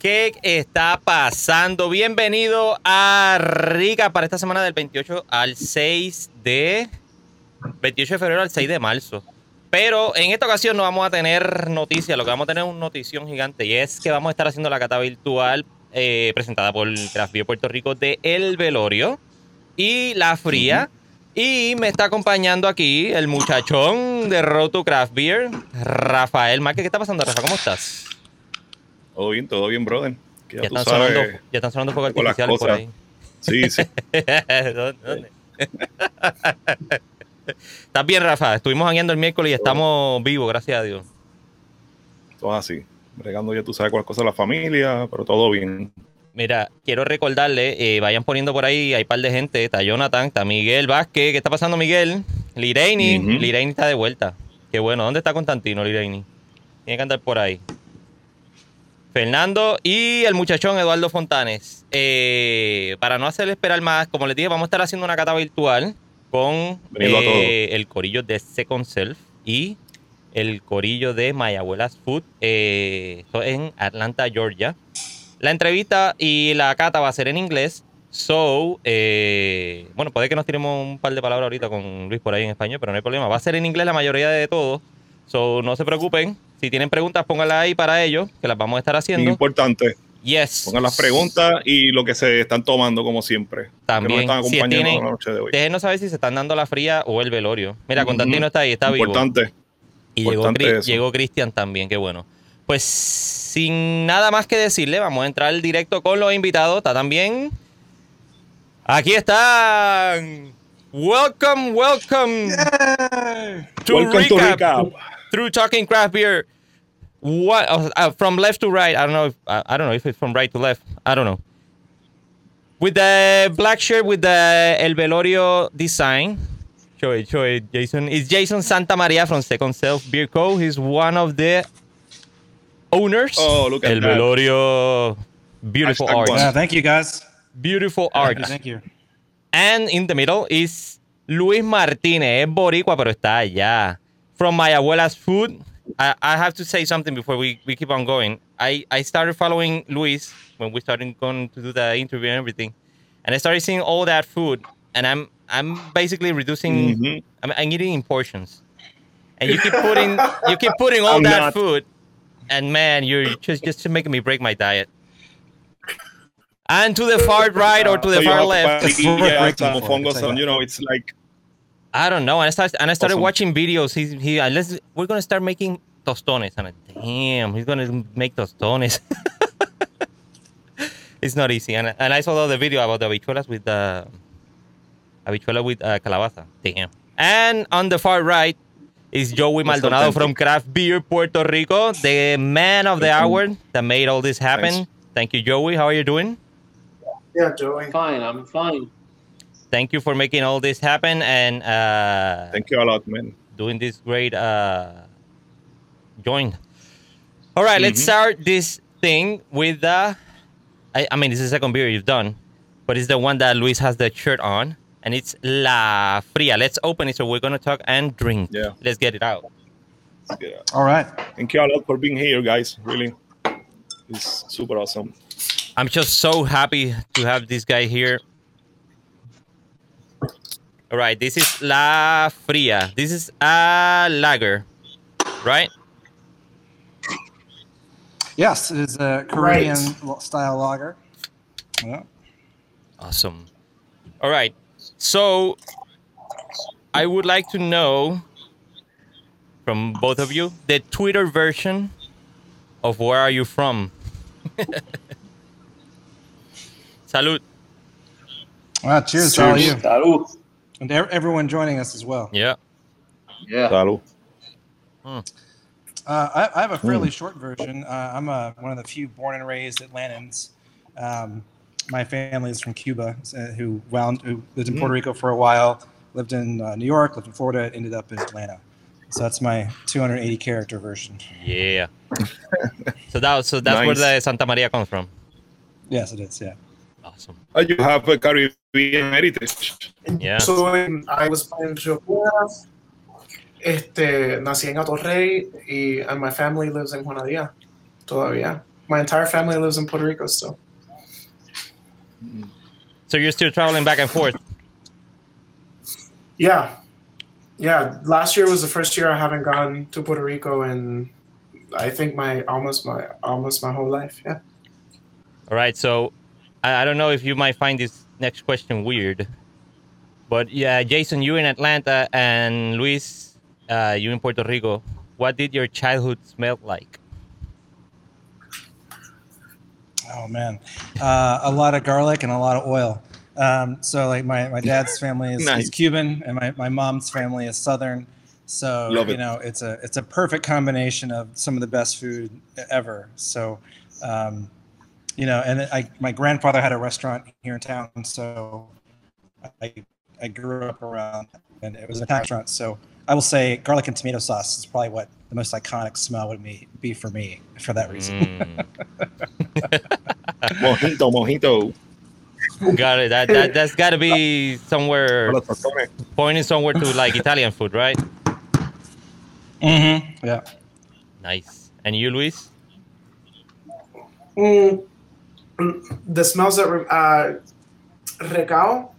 ¿Qué está pasando? Bienvenido a Rica para esta semana del 28 al 6 de 28 de febrero al 6 de marzo. Pero en esta ocasión no vamos a tener noticias, lo que vamos a tener es una notición gigante y es que vamos a estar haciendo la cata virtual eh, presentada por Craft Beer Puerto Rico de El Velorio y La Fría. Y me está acompañando aquí el muchachón de Road to Craft Beer, Rafael Márquez. ¿Qué está pasando, Rafa? ¿Cómo estás? Todo bien, todo bien, brother. Que Ya ya están, sabes sonando, ya están sonando fuegos artificiales por ahí. Sí, sí. ¿Dónde? dónde? Estás bien, Rafa. Estuvimos jangueando el miércoles y estamos vivos, gracias a Dios. todo así. Bregando ya tú sabes cuál cosa la familia, pero todo bien. Mira, quiero recordarle, eh, vayan poniendo por ahí, hay un par de gente, está Jonathan, está Miguel Vázquez, ¿qué está pasando Miguel? Lireini, Ujú. Lireini está de vuelta. Qué bueno, ¿dónde está Constantino Lireini? Tiene que andar por ahí. Fernando y el muchachón Eduardo Fontanes. Eh, para no hacerle esperar más, como les dije, vamos a estar haciendo una cata virtual con eh, el corillo de Second Self y el corillo de My Abuela's Food eh, esto en Atlanta, Georgia. La entrevista y la cata va a ser en inglés. So, eh, bueno, puede que nos tiremos un par de palabras ahorita con Luis por ahí en español, pero no hay problema. Va a ser en inglés la mayoría de todo. So, no se preocupen. Si tienen preguntas, pónganlas ahí para ellos, que las vamos a estar haciendo. importante. Yes. Pongan las preguntas y lo que se están tomando, como siempre. Que También, nos están si acompañando tienen- la noche de hoy. Déjenos saber si se están dando la fría o el velorio. Mira. Constantino está ahí, está vivo. Importante. Y llegó, Importante Cristian también, qué bueno. Pues sin nada más que decirle, vamos a entrar directo con los invitados. Está también. Aquí están. Welcome, welcome to Welcome to recap, recap. Through talking craft beer. What uh, uh, from left to right? I don't know. If, I I don't know if it's from right to left. I don't know. With the black shirt with the El Velorio design. Show it, show it, Jason. It's Jason Santamaria from Second Self Beer Co. He's one of the owners. Oh, look at El that. Velorio. Beautiful Hashtag art. Yeah, thank you guys. Beautiful art. thank you. And in the middle is Luis Martinez. Es boricua, pero está allá. From My Abuela's Food. I, I have to say something before we, we keep on going. I, I started following Luis when we started going to do the interview and everything. And I started seeing all that food. And I'm I'm basically reducing Mhm. I'm, I'm eating in portions. And you keep putting you keep putting all I'm that not. food. And man, you're just just making me break my diet. And to the far right or to the So far left. patillas, Breaking some for it, fungos, it's like and, you know, it's like I don't know. And I started and I started Awesome. watching videos. He's he uh, let's we're gonna start making tostones. And I, damn, he's gonna make tostones. it's not easy. And and I saw the video about the habichuelas with the habichuela with uh, calabaza. Damn. And on the far right is Joey That's Maldonado from. Craft Beer Puerto Rico, the man of the you. hour that made all this happen. Thanks. Thank you, Joey. How are you doing? Yeah, Joey. Fine, I'm fine. Thank you for making all this happen and uh, thank you a lot, man. doing this great uh join. All right, let's Mhm. start this thing with the. I, I mean, this is the second beer you've done, but it's the one that Luis has the shirt on, and it's La Fria. Let's open it so we're gonna talk and drink. Yeah. Let's get it out. Yeah. All right. Thank you a lot for being here, guys. Really. It's super awesome. I'm just so happy to have this guy here. All right, this is La Fria. This is a lager, right? Yes, it is a Korean style lager. Yeah. Awesome. All right. So I would like to know from both of you the Twitter version of where are you from? Salud. Ah, cheers to all Cheers. you Salud. And ev- everyone joining us as well. Yeah. Yeah. Salud. Uh, I, I have a fairly short version. Uh, I'm a, one of the few born and raised Atlantans. Um, my family is from Cuba, uh, who wound who lived in Puerto Rico for a while, lived in uh, New York, lived in Florida, ended up in Atlanta. So that's my 280 character version. Yeah. so that so that's where the Santamaria comes from. Yes, it is. Yeah. Awesome. Uh, you have a Caribbean heritage. Yeah. So in- I was born in Honduras. Este, nací en Atorrey y and my family lives in Juana Diaz todavía. My entire family lives in Puerto Rico still. So you're still traveling back and forth. Yeah, yeah. Last year was the first year I haven't gone to Puerto Rico in, I think my almost my almost my whole life. Yeah. All right. So I, I don't know if you might find this next question weird, but yeah, Jason, you in Atlanta and Luis, uh, you in Puerto Rico. What did your childhood smell like? Oh man, uh, a lot of garlic and a lot of oil. Um, so like my, my dad's family is, Nice. is Cuban and my, my mom's family is Southern. So Love you it. know it's a it's a perfect combination of some of the best food ever. So um, you know, and I my grandfather had a restaurant here in town, so I I grew up around and it was an Italian restaurant. So I will say garlic and tomato sauce is probably what the most iconic smell would be, be for me for that reason. Mm. Mojito, mojito. got it. That, that that's got to be somewhere pointing somewhere to like Italian food, right? Mm-hmm. Yeah. Nice. And you, Luis? Mm, mm, the smells that re- uh, recao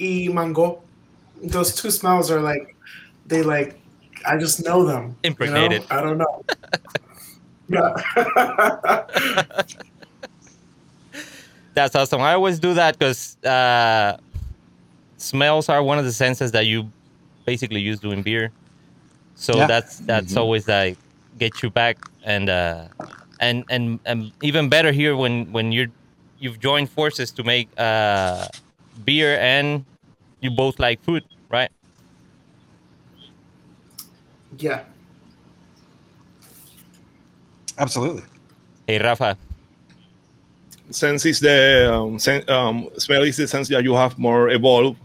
y mango. Those two smells are like they like I just know them. you know? Impregnated. I don't know. yeah. That's awesome. I always do that because uh, smells are one of the senses that you basically use doing beer. So Yeah. that's that's always like get you back and uh, and and and even better here when when you're you've joined forces to make uh, beer and you both like food, right? yeah. Absolutely. Hey Rafa, sense is the um, sen- um, smell is the sense that you have more evolved.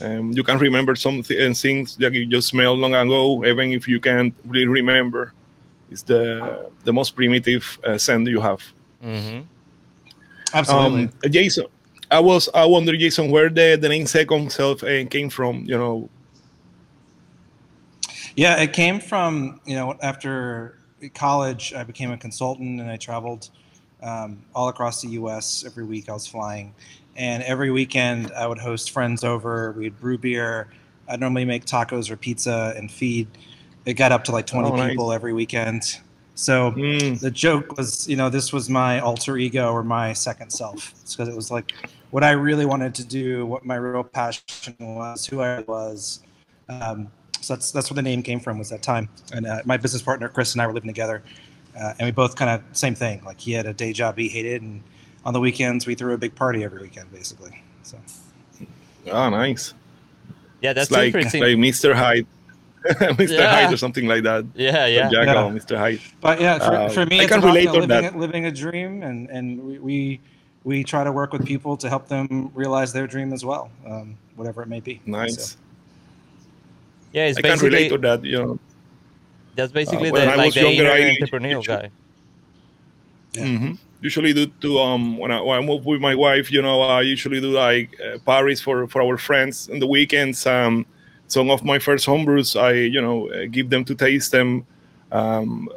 Um, you can remember some th- and things that you just smelled long ago, even if you can't really remember. It's the the most primitive uh, scent you have. hmm Absolutely. Um, Jason, I was I wonder, Jason, where the the name second self uh, came from. You know, Yeah, it came from you know after college, I became a consultant and I traveled um, all across the U.S. Every week I was flying, and every weekend I would host friends over. We'd brew beer. I'd normally make tacos or pizza and feed. It got up to like 20 Oh, nice. people every weekend. So Mm, the joke was, you know, this was my alter ego or my second self. because it was like what I really wanted to do, what my real passion was, who I was. Um, so that's that's where the name came from. Was that time? And uh, my business partner Chris and I were living together, uh, and we both kind of same thing. Like he had a day job he hated, and on the weekends we threw a big party every weekend, basically. So ah, nice. yeah, that's it's like interesting. like Mr. Hyde, Mr. Yeah. Hyde or something like that. yeah, yeah. Jack Yeah. Mr. Hyde. But yeah, for, Uh, for me, I it's can about relate you know, to living, that. a, living a dream, and and we, we we try to work with people to help them realize their dream as well, um, whatever it may be. Nice. So, Yeah, it's I can relate to that. You know. that's basically Uh, when the, I like was the younger, inner I- entrepreneurial guy. Yeah. hmm Usually do to um when I, when I move with my wife, you know, I usually do like uh, parties for for our friends on the weekends. Um, some of my first homebrews, I you know uh, give them to taste them. Um,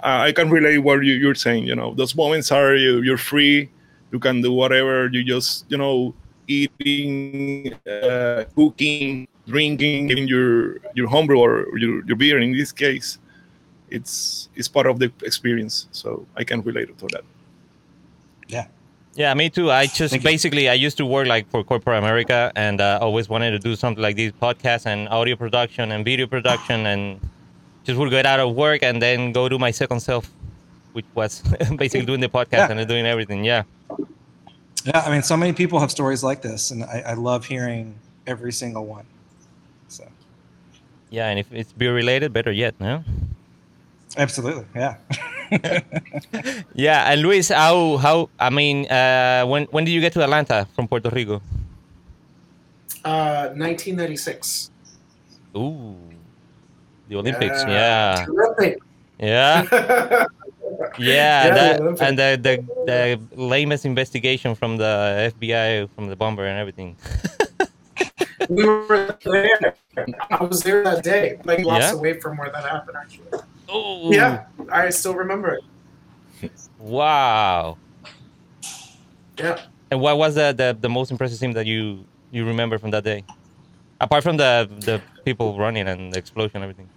uh, I can relate what you, you're saying. You know, those moments are you, you're free. You can do whatever. You just you know eating, uh, cooking, drinking, getting your your homebrew or your, your beer in this case it's it's part of the experience so i can relate to that Yeah, me too. I just Thank you. basically I used to work like for corporate America and uh, always wanted to do something like these podcasts and audio production and video production and just would get out of work and then go to my second self, which was basically doing the podcast Yeah. and doing everything. Yeah. yeah, I mean, so many people have stories like this, and I, I love hearing every single one. So Yeah, and if it's beer related, better yet, no? absolutely, yeah. Yeah, and Luis, how how I mean, uh, when when did you get to Atlanta from Puerto Rico? Uh, 1996. Ooh, the Olympics. Yeah, Terrific. yeah. Yeah, Yeah, that, the and the, the the lamest investigation from the FBI, from the bomber, and everything. we were there. I was there that day, like blocks Yeah? away from where that happened. Actually, Oh, yeah, I still remember it. Wow. Yeah. And what was the, the, the most impressive thing that you you remember from that day? Apart from the the people running and the explosion and everything.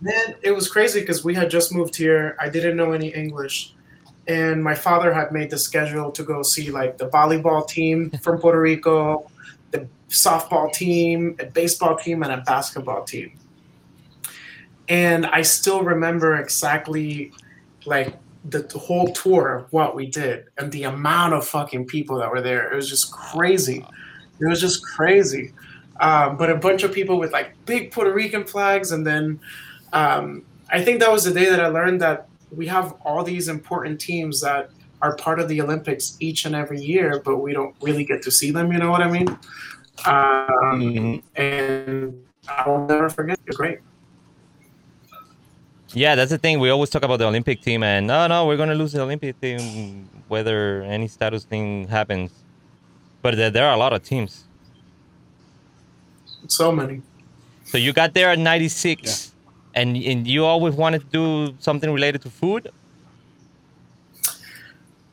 Man, it was crazy because we had just moved here. I didn't know any English. And my father had made the schedule to go see like the volleyball team from Puerto Rico, the softball team, a baseball team, and a basketball team. And I still remember exactly like the, the whole tour of what we did and the amount of fucking people that were there. It was just crazy. It was just crazy. Um, but a bunch of people with like big Puerto Rican flags, and then um, I think that was the day that I learned that we have all these important teams that are part of the Olympics each and every year, but we don't really get to see them. You know what I mean? Um, Mhm. And I'll never forget. It's great. Yeah, that's the thing. We always talk about the Olympic team, and no, no, we're gonna lose the Olympic team whether any status thing happens. But there, there are a lot of teams. So many. So you got there at '96, and and you always wanted to do something related to food.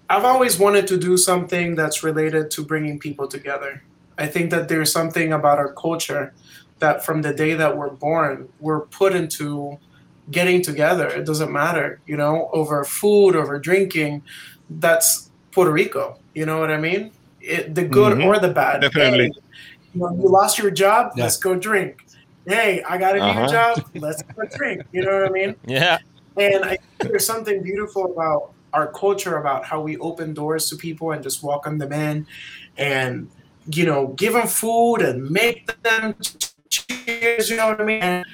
I've always wanted to do something that's related to bringing people together. I think that there's something about our culture that from the day that we're born, we're put into getting together. It doesn't matter, you know, over food, over drinking. That's Puerto Rico. You know what I mean? It, the good Mhm. or the bad. Definitely. Hey, you, know, you lost your job, Yeah. let's go drink. Hey, I got a new Uh-huh. job, let's go drink. You know what I mean? Yeah, And I think there's something beautiful about our culture, about how we open doors to people and just welcome them in and, you know, give them food and make them cheers, you know what I mean? And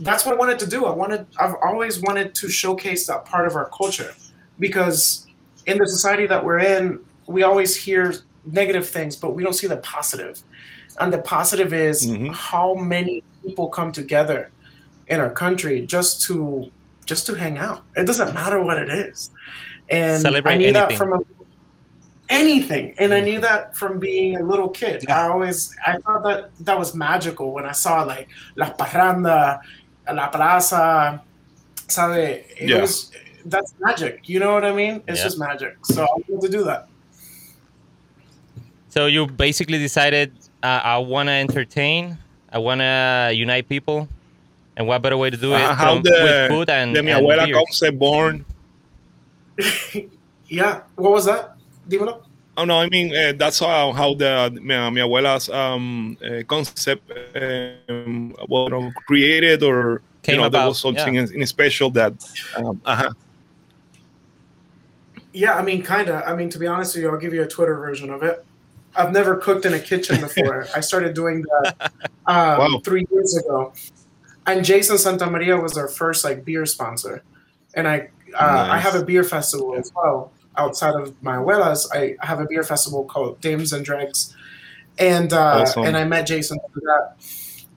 that's what I wanted to do. I wanted, I've always wanted to showcase that part of our culture because in the society that we're in, we always hear negative things, but we don't see the positive. And the positive is Mhm. how many people come together in our country just to just to hang out. It doesn't matter what it is. And Celebrate I knew anything. that from a, anything. And I knew that from being a little kid. Yeah. I always I thought that that was magical when I saw like La Parranda, La Plaza, sabe? It Yeah. was that's magic. You know what I mean? It's Yeah. just magic. So I wanted to do that. So you basically decided uh, I want to entertain, I want to unite people, and what better way to do it Uh, how from- the, with food and, the mi and abuela beers? born? Yeah. What was that? Dímelo. Oh no, I mean uh, that's how, how the mi, mi abuela's um, uh, concept um, well, you know, created, or Came you know, there was something yeah. in, in special that. Um, uh-huh. Yeah, I mean, kind of. I mean, to be honest with you, I'll give you a Twitter version of it. I've never cooked in a kitchen before. I started doing that um, Wow. three years ago, and Jason Santamaria was our first like beer sponsor, and I uh, I have a beer festival as well outside of my abuelas. I have a beer festival called Dames and Dregs, and uh, Awesome. and I met Jason through that.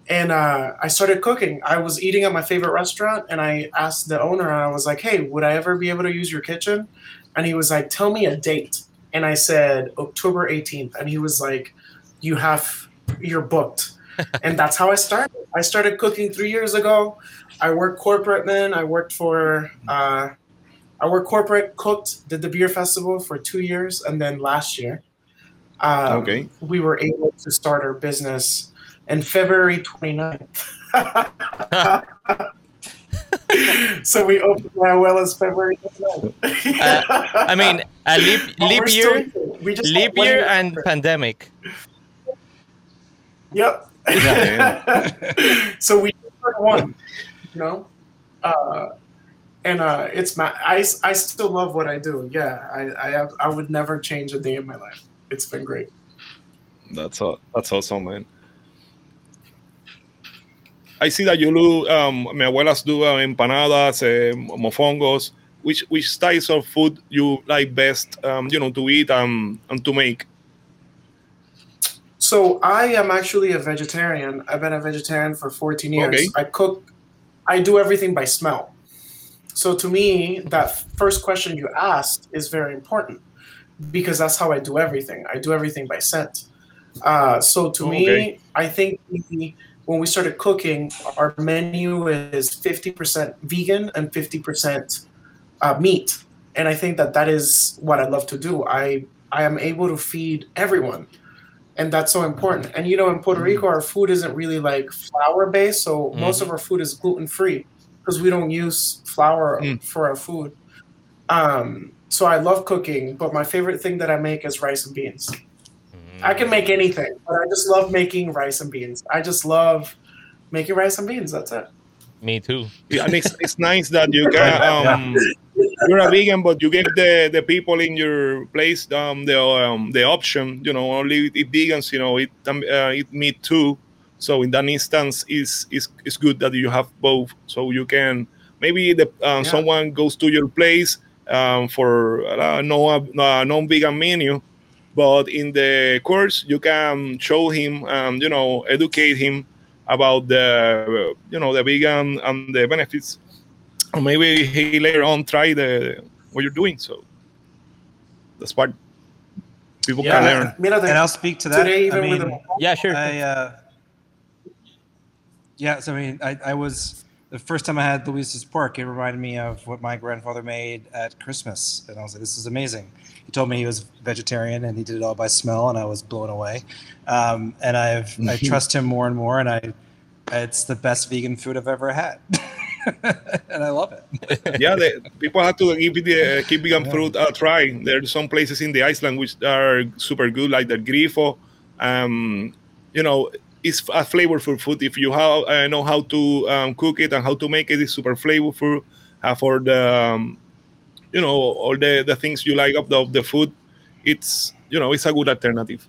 And uh, I started cooking. I was eating at my favorite restaurant, and I asked the owner, and I was like, "Hey, would I ever be able to use your kitchen?" And he was like, "Tell me a date." And I said October 18th, and he was like, "You have, you're booked." and that's how I started. I started cooking three years ago. I worked corporate then. I worked for, uh, I worked corporate, cooked, did the beer festival for two years, and then last year, um, Okay. we were able to start our business in February 29th. so we opened My Abuelas February 29th. Uh, I mean, a leap, leap year. We just leap one year and after. pandemic. Yep. so we one, you know, uh, and uh, it's my I, I still love what I do. Yeah, I I, have, I would never change a day in my life. It's been great. That's all, that's awesome, man. I see that you do. Um, my abuelas do uh, empanadas, uh, mofongos. Which which styles of food you like best? Um, you know, to eat um, and to make. So I am actually a vegetarian. I've been a vegetarian for 14 years. Okay. I cook. I do everything by smell. So to me, that first question you asked is very important because that's how I do everything. I do everything by scent. Uh, so to Okay. me, I think we, when we started cooking, our menu is 50% vegan and 50% uh, meat. and I think that that is what I love to do. I I am able to feed everyone, and that's so important. And you know, in Puerto Rico, our food isn't really like flour based, so most of our food is gluten free because we don't use flour Mm. for our food. Um, so I love cooking, but my favorite thing that I make is rice and beans. I can make anything, but I just love making rice and beans. I just love making rice and beans. That's it. Me too. Yeah, and it's, it's nice that you can um, you're a vegan, but you give the, the people in your place um, the um, the option. You know, only eat vegans. You know, eat um, uh, eat meat too. So in that instance, is is is good that you have both. So you can maybe the um, Yeah. someone goes to your place um, for uh, no uh, non-vegan menu, but in the course you can show him, um, you know, educate him about the you know the vegan and the benefits or maybe he later on try the what you're doing so that's what people can learn Mira, And I'll speak to that. today, I even mean, with the Yeah, sure. I uh, yeah, so I mean, I, I was the first time I had Luis's pork. It reminded me of what my grandfather made at Christmas, and I was like, "This is amazing." He told me he was vegetarian, and he did it all by smell, and I was blown away. Um, and I've I trust him more and more, and I it's the best vegan food I've ever had, and I love it. yeah the, people have to give the uh, keep vegan Yeah. fruit a try there's some places in the Iceland which are super good like the grifo um you know it's a flavorful food if you have, uh, know how to um, cook it and how to make it it's super flavorful uh, for the um, you know all the, the things you like of the, of the food it's you know it's a good alternative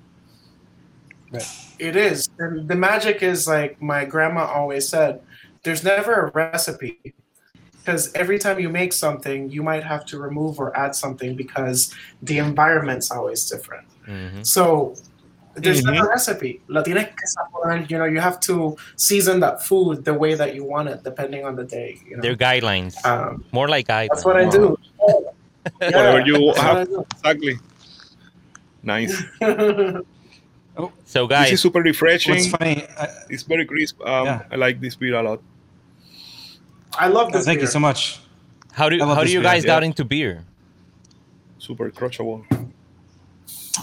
It is. And the magic is like my grandma always said there's never a recipe. Because every time you make something, you might have to remove or add something because the environment's always different. Mhm. So there's Mhm. never a recipe. La tienes que saborear, You know, you have to season that food the way that you want it, depending on the day. You know? They're guidelines. um, More like guidelines. that's what I do. Whatever you that's have. what I do. exactly nice So, this guys, is super refreshing It's funny? I, it's very crisp um, Yeah. i like this beer a lot I love this. thank you so much. how do how do this you beer, guys yeah. got into beer? super crushable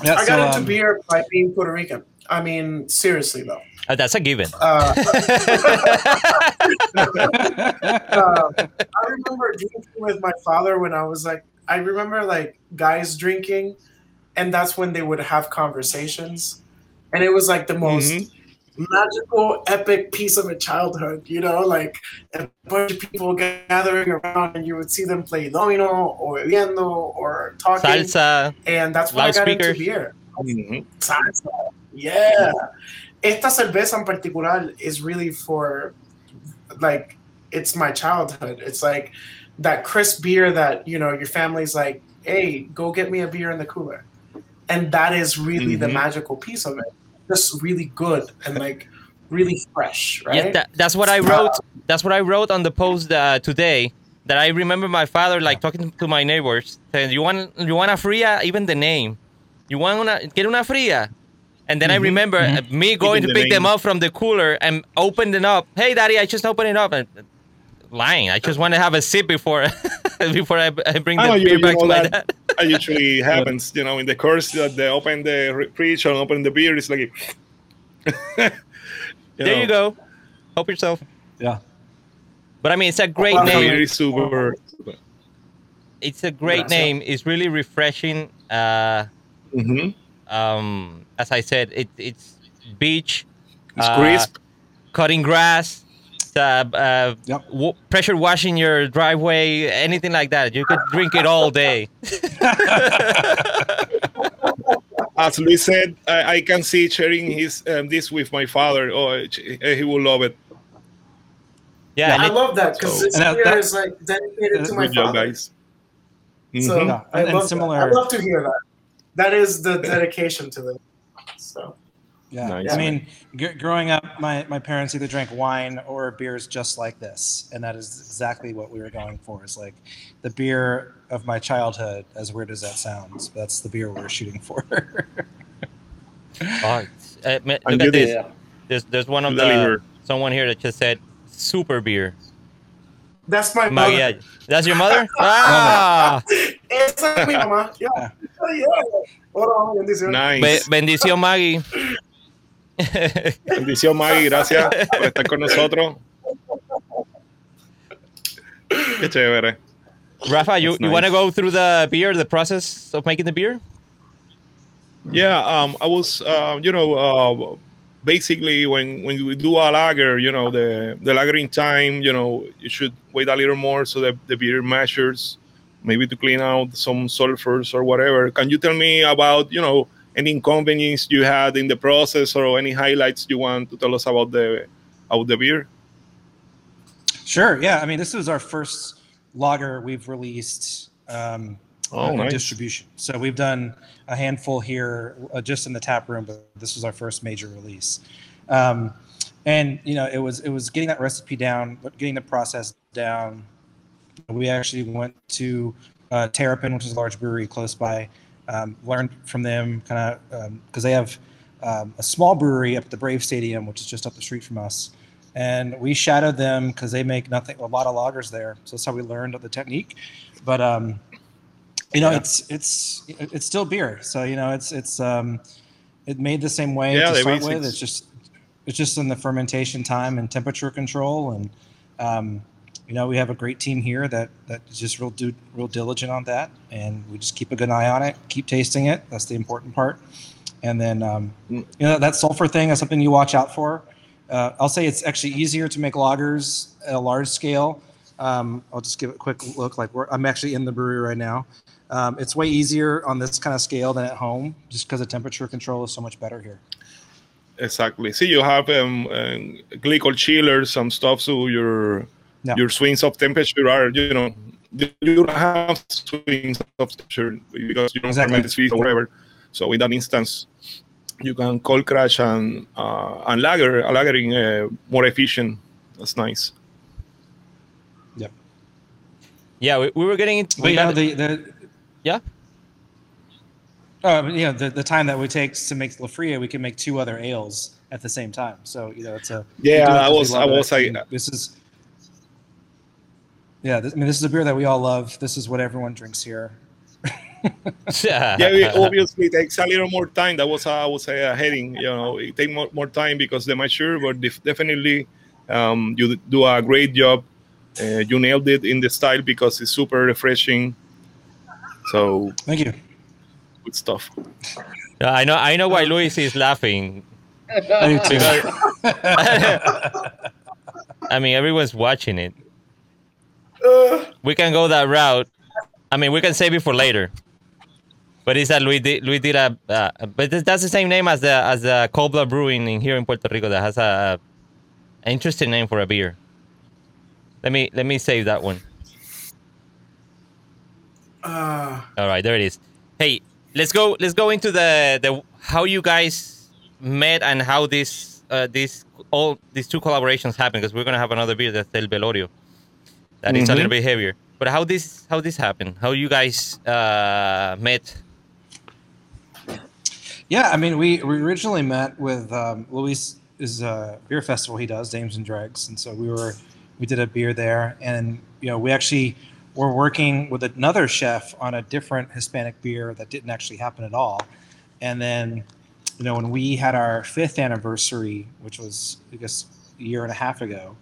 Yeah, I so, got into um, beer by being Puerto Rican. I mean, seriously though. Uh, that's a given. Uh, uh, I remember drinking with my father when I was like, I remember like guys drinking, and that's when they would have conversations, and it was like the most Mhm. Magical, epic piece of a childhood. You know, like a bunch of people gathering around, and you would see them play domino or viendo or talking, Salsa. and that's what I got into loudspeakers. beer. Mhm. Salsa. Yeah. Esta cerveza en particular is really for like it's my childhood. It's like that crisp beer that, you know, your family's like, hey, go get me a beer in the cooler. And that is really the Mhm. magical piece of it. Just really good and like really fresh, right? Yeah, that, that's what I wrote. That's what I wrote on the post uh, today. That I remember my father like talking to my neighbors, saying, "You want you want a fría? Even the name. You want una get una fría?" And then I remember uh, me going to the pick them up from the cooler and open them up. Hey, daddy, I just opened it up. And, lying. I just want to have a sip before before I, I bring the I know you, beer you back know to my that, dad. that usually happens, you know, in the course that they open the re- fridge and open the beer. It's like, There you go. Help yourself. yeah. But I mean, it's a great Well, Beer name. is super. It's a great Gracias. name. It's really refreshing. Uh, Mhm. um, as I said, it, it's beach, It's uh, crisp. cutting grass, uh, uh, Yep. wa- pressure washing your driveway, anything like that. You could drink it all day. As Luis said, I, I can see sharing his um, this with my father. Oh, he will love it. Yeah, and I it- love that because So- this And that- beer that- is like dedicated to my Good job, father. guys. So Mhm. Yeah, I, and- and love that. similar- I love to hear that. That is the dedication to them. So Yeah, Nice, I mean, g- growing up, my, my parents either drank wine or beers just like this, and that is exactly what we were going for. Is like the beer of my childhood. As weird as that sounds, that's the beer we're shooting for. oh, it's- uh, ma- And look at this. Yeah. There's there's one of the someone here that just said super beer. that's my mother. Maria, that's your mother? Ah, Esa es mi mamá. Yeah. Yeah. Hola, bendiciones. Be- Nice. bendición, Maggie. Bendición, Maggie. Gracias por estar con nosotros. Qué chévere. Rafa, you, That's you want to go through the beer, the process of making the beer? Yeah, um, I was, uh, you know, uh, basically when when we do a lager, you know, the the lagering time, you know, you should wait a little more so that the beer matures, maybe to clean out some sulfurs or whatever. Can you tell me about, you know, any inconvenience you had in the process or any highlights you want to tell us about the about the beer? Sure. Yeah. I mean, this is our first lager we've released um, Oh, nice. distribution. So we've done a handful here uh, just in the tap room, but this was our first major release. Um, and you know, it was it was getting that recipe down, but getting the process down. We actually went to uh, Terrapin, which is a large brewery close by. Um, learned from them, kind of because they have um, a small brewery up at the Brave Stadium, which is just up the street from us. And we shadowed them because they make nothing, a lot of lagers there. So that's how we learned the technique. But um, you know, Yeah. it's it's it's still beer. So you know, it's it's um, it made the same way Yeah, to start with. It's just it's just in the fermentation time and temperature control, and um, you know, we have a great team here that that is just real do real diligent on that, and we just keep a good eye on it, keep tasting it. That's the important part. And then um, Mm. you know that sulfur thing is something you watch out for. Uh, I'll say it's actually easier to make lagers at a large scale. Um, I'll just give it a quick look. Like we're, I'm actually in the brewery right now. Um, it's way easier on this kind of scale than at home, just because the temperature control is so much better here. Exactly. See, you have um, um, glycol chillers, some stuff, so your Yeah. your swings of temperature are, you know, you you don't have swings of temperature because you don't Exactly. ferment sweet or whatever. So in that instance, you can cold crash and uh, and lager, lagering uh, more efficient. That's nice. Yep. Yeah, we, we were getting into. But we you the the yeah. uh, you know the, the time that we take to make La Fria, we can make two other ales at the same time. So you know it's a Yeah, do it I 'cause we was- I it, was like- and this is yeah. This, I mean, this is a beer that we all love. This is what everyone drinks here. yeah, it obviously takes a little more time. That was, uh, I would say, a heading. You know, it takes more, more time because they mature, but def- definitely um, you do a great job. Uh, you nailed it in the style because it's super refreshing. So Thank you. good stuff. I know. I know why Luis is laughing. I do too. I mean, everyone's watching it. Uh, We can go that route. I mean, we can save it for later. But it's that Luis did, Luis did a, uh, but that's the same name as the as the Cold Blood Brewing in here in Puerto Rico that has a, an interesting name for a beer. Let me let me save that one. uh, All right, there it is. Hey, let's go. Let's go into the the how you guys met and how this uh, this all these two collaborations happen because we're gonna have another beer that's El Velorio. That is a Mhm. little bit heavier. But how this how this happened? How you guys uh, met? Yeah, I mean, we, we originally met with um, Luis is a beer festival he does, Dames and Dregs, and so we were we did a beer there, and you know we actually were working with another chef on a different Hispanic beer that didn't actually happen at all, and then you know when we had our fifth anniversary, which was I guess a year and a half ago,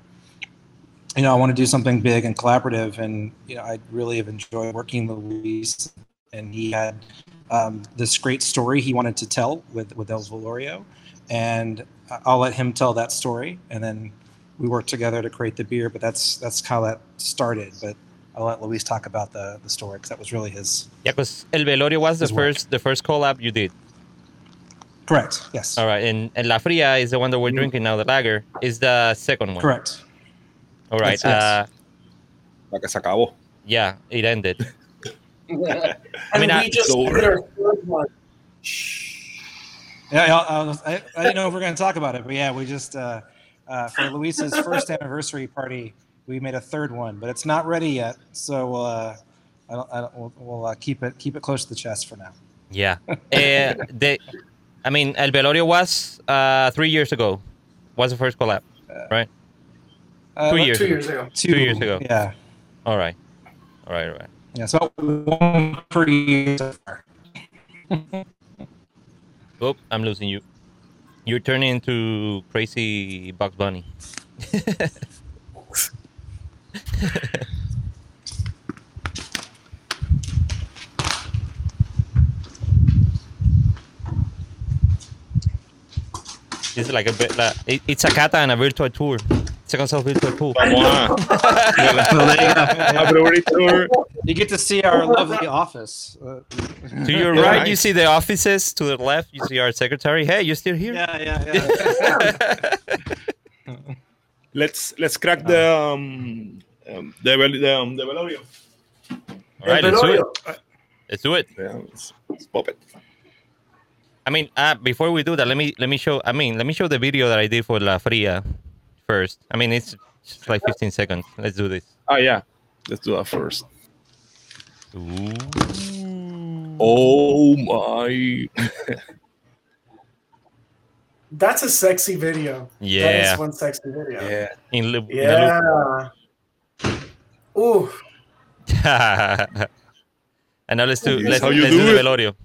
you know I want to do something big and collaborative, and you know I really have enjoyed working with Luis, and he had um, this great story he wanted to tell with with El Velorio, and I'll let him tell that story, and then we work together to create the beer. But that's that's how that started. But I'll let Luis talk about the the story because that was really his. Yeah, because El Velorio was the work. first the first collab you did. Correct. Yes. All right, and, and La Fria is the one that we're drinking now. The lager is the second one. Correct. All right. Yes, yes. Uh, La se acabó. yeah, it ended. I mean, I- we just So- did our third one. Yeah, I, I, was- I, I didn't know if we are going to talk about it, but yeah, we just uh, uh, for Luis's first anniversary party, we made a third one, but it's not ready yet. So uh, I don't, I don't, we'll, we'll uh, keep it keep it close to the chest for now. Yeah. uh, the, I mean, El Velorio was uh, three years ago. Was the first collab, right? Uh, Two years Two ago. years ago. Two, Two years ago. Yeah. All right. All right. All right. Yeah, so one per year so far. Oh, I'm losing you. You're turning into crazy Bugs Bunny. it's like a bit like it, it's a cata and a virtual tour. Second self virtual tour. Vamos a, So there you go. a brewery tour. You get to see our lovely office. Uh, To your Yeah, right, you see the offices. To the left, you see our secretary. Hey, you still here? yeah, yeah, yeah. Let's let's crack the um, um the vel- the, um, the velorio. All right, let's do it. Let's do it. Yeah, let's, let's pop it. I mean, uh, before we do that, let me let me show. I mean, let me show the video that I did for La Fria first. I mean, it's just like 15 seconds. Let's do this. Oh yeah. Let's do that first. Ooh. Oh my! That's a sexy video. Yeah. is one sexy video. yeah. In, Lu- in Yeah. Ooh. and now let's do This is let's, how you let's do do the it. velorio.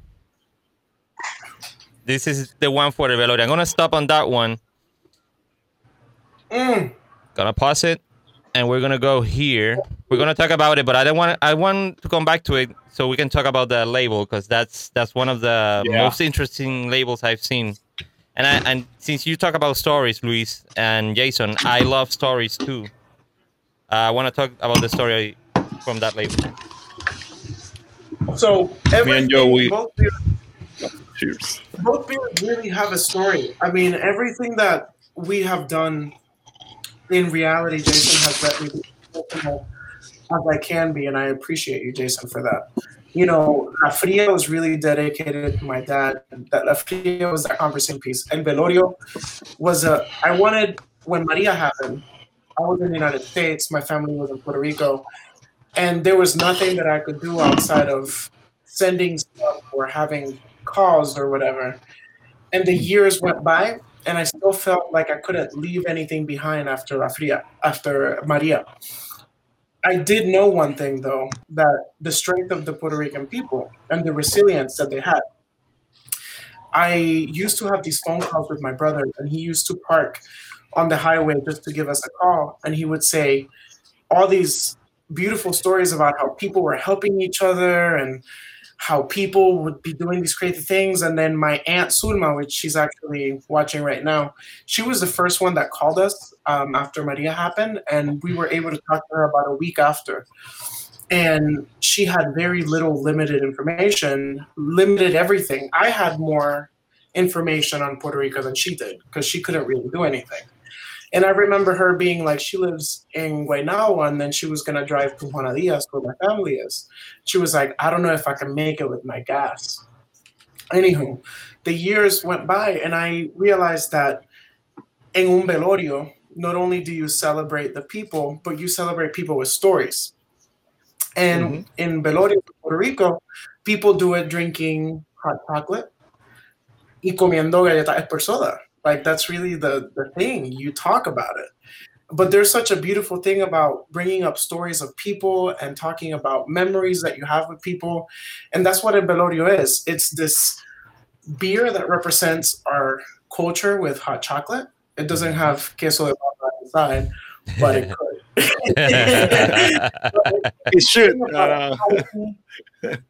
This is the one for the velorio. I'm gonna stop on that one. Mm. Gonna pause it, and we're gonna go here. We're gonna talk about it, but I don't want I want to come back to it so we can talk about the label because that's that's one of the Yeah. most interesting labels I've seen. And I, and since you talk about stories, Luis and Jason, I love stories too. Uh, I want to talk about the story from that label. So everything, Joe, we- both beers, Cheers. both beers really have a story. I mean, everything that we have done in reality, Jason has let me be as as I can be, and I appreciate you, Jason, for that. You know, La Fria was really dedicated to my dad. That La Fria was that conversation piece. And Velorio was a. I wanted when Maria happened. I was in the United States. My family was in Puerto Rico, and there was nothing that I could do outside of sending stuff or having calls or whatever. And the years went by, and I still felt like I couldn't leave anything behind after La Fria, after Maria. I did know one thing though that the strength of the Puerto Rican people and the resilience that they had. I used to have these phone calls with my brother, and he used to park on the highway just to give us a call, and he would say all these beautiful stories about how people were helping each other and how people would be doing these crazy things. And then my aunt Sulma, which she's actually watching right now, she was the first one that called us um, after Maria happened, and we were able to talk to her about a week after. And she had very little limited information, limited everything. I had more information on Puerto Rico than she did because she couldn't really do anything. And I remember her being like, she lives in Guaynabo, and then she was gonna drive to Juana Diaz, where my family is. She was like, I don't know if I can make it with my gas. Anywho, the years went by, and I realized that en un velorio, not only do you celebrate the people, but you celebrate people with stories. And mm-hmm. in velorio, Puerto Rico, people do it drinking hot chocolate y comiendo galletas por soda. Like that's really the the thing. You talk about it. But there's such a beautiful thing about bringing up stories of people and talking about memories that you have with people. And that's what a velorio is. It's this beer that represents our culture with hot chocolate. It doesn't have queso de inside, but it could. It should. Uh, how, we,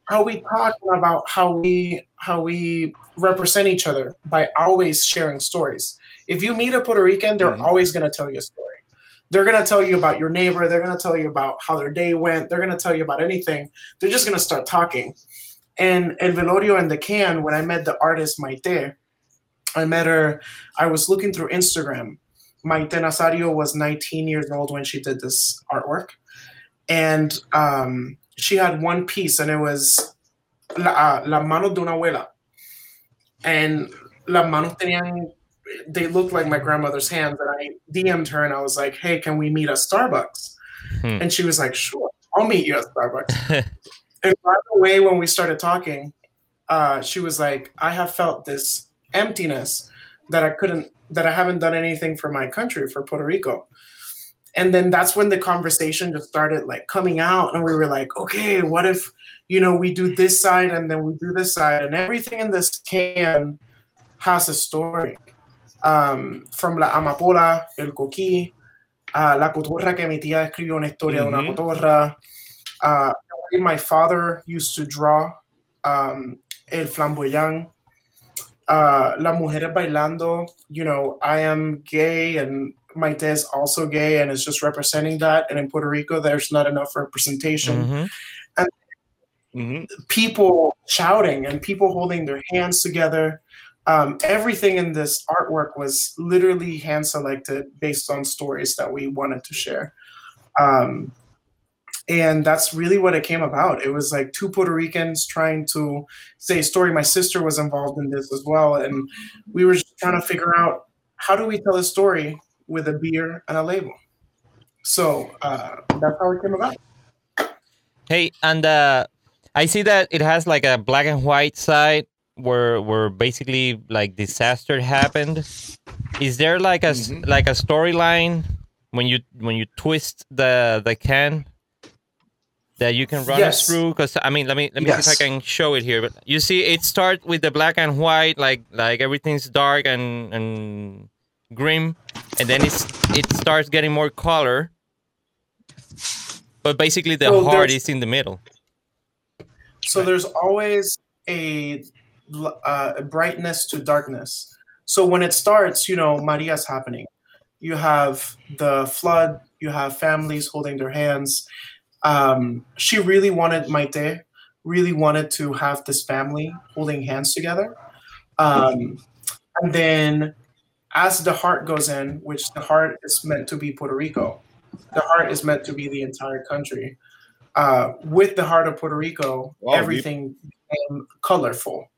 how we talk about how we how we represent each other by always sharing stories. If you meet a Puerto Rican, they're Mhm. always going to tell you a story. They're going to tell you about your neighbor. They're going to tell you about how their day went. They're going to tell you about anything. They're just going to start talking. And El Velorio and the Can, when I met the artist Maite, I met her. I was looking through Instagram. Maite Nazario was 19 years old when she did this artwork and um, she had one piece, and it was la, uh, la manos de una abuela, and la manos tenían they looked like my grandmother's hands, and I DM'd her, and I was like, "Hey, can we meet at Starbucks?" Hmm. And she was like, "Sure, I'll meet you at Starbucks." and by the way, when we started talking, uh, she was like, "I have felt this emptiness that I couldn't, that I haven't done anything for my country, for Puerto Rico." and then that's when the conversation just started like coming out and we were like okay what if you know we do this side and then we do this side and everything in this can has a story um, from la amapola el coquí uh, la cotorra que mi tía escribió una historia de una Mhm. cotorra uh, my father used to draw um, el flamboyant uh, La Mujeres Bailando, you know, I am gay and Maite is also gay and it's just representing that. And in Puerto Rico, there's not enough representation. Mhm. Mhm. People shouting and people holding their hands together. Um, everything in this artwork was literally hand selected based on stories that we wanted to share. Um, and that's really what it came about. It was like two Puerto Ricans trying to say a story. My sister was involved in this as well, and we were just trying to figure out how do we tell a story with a beer and a label. So uh, that's how it came about. Hey, and uh, I see that it has like a black and white side where where basically like disaster happened. Is there like a s- Mhm. like a storyline when you when you twist the the can that you can run us through? Because I mean, let me let me see if I can show it here. But you see, it starts with the black and white, like like everything's dark and and grim, and then it's it starts getting more color. But basically, the So heart is in the middle. So there's always a, uh, a brightness to darkness. So when it starts, you know, Maria's happening. You have the flood. You have families holding their hands. Um, she really wanted Maite, really wanted to have this family holding hands together. Um, and then as the heart goes in, which the heart is meant to be Puerto Rico, the heart is meant to be the entire country. Uh, with the heart of Puerto Rico, Wow, deep. everything became colorful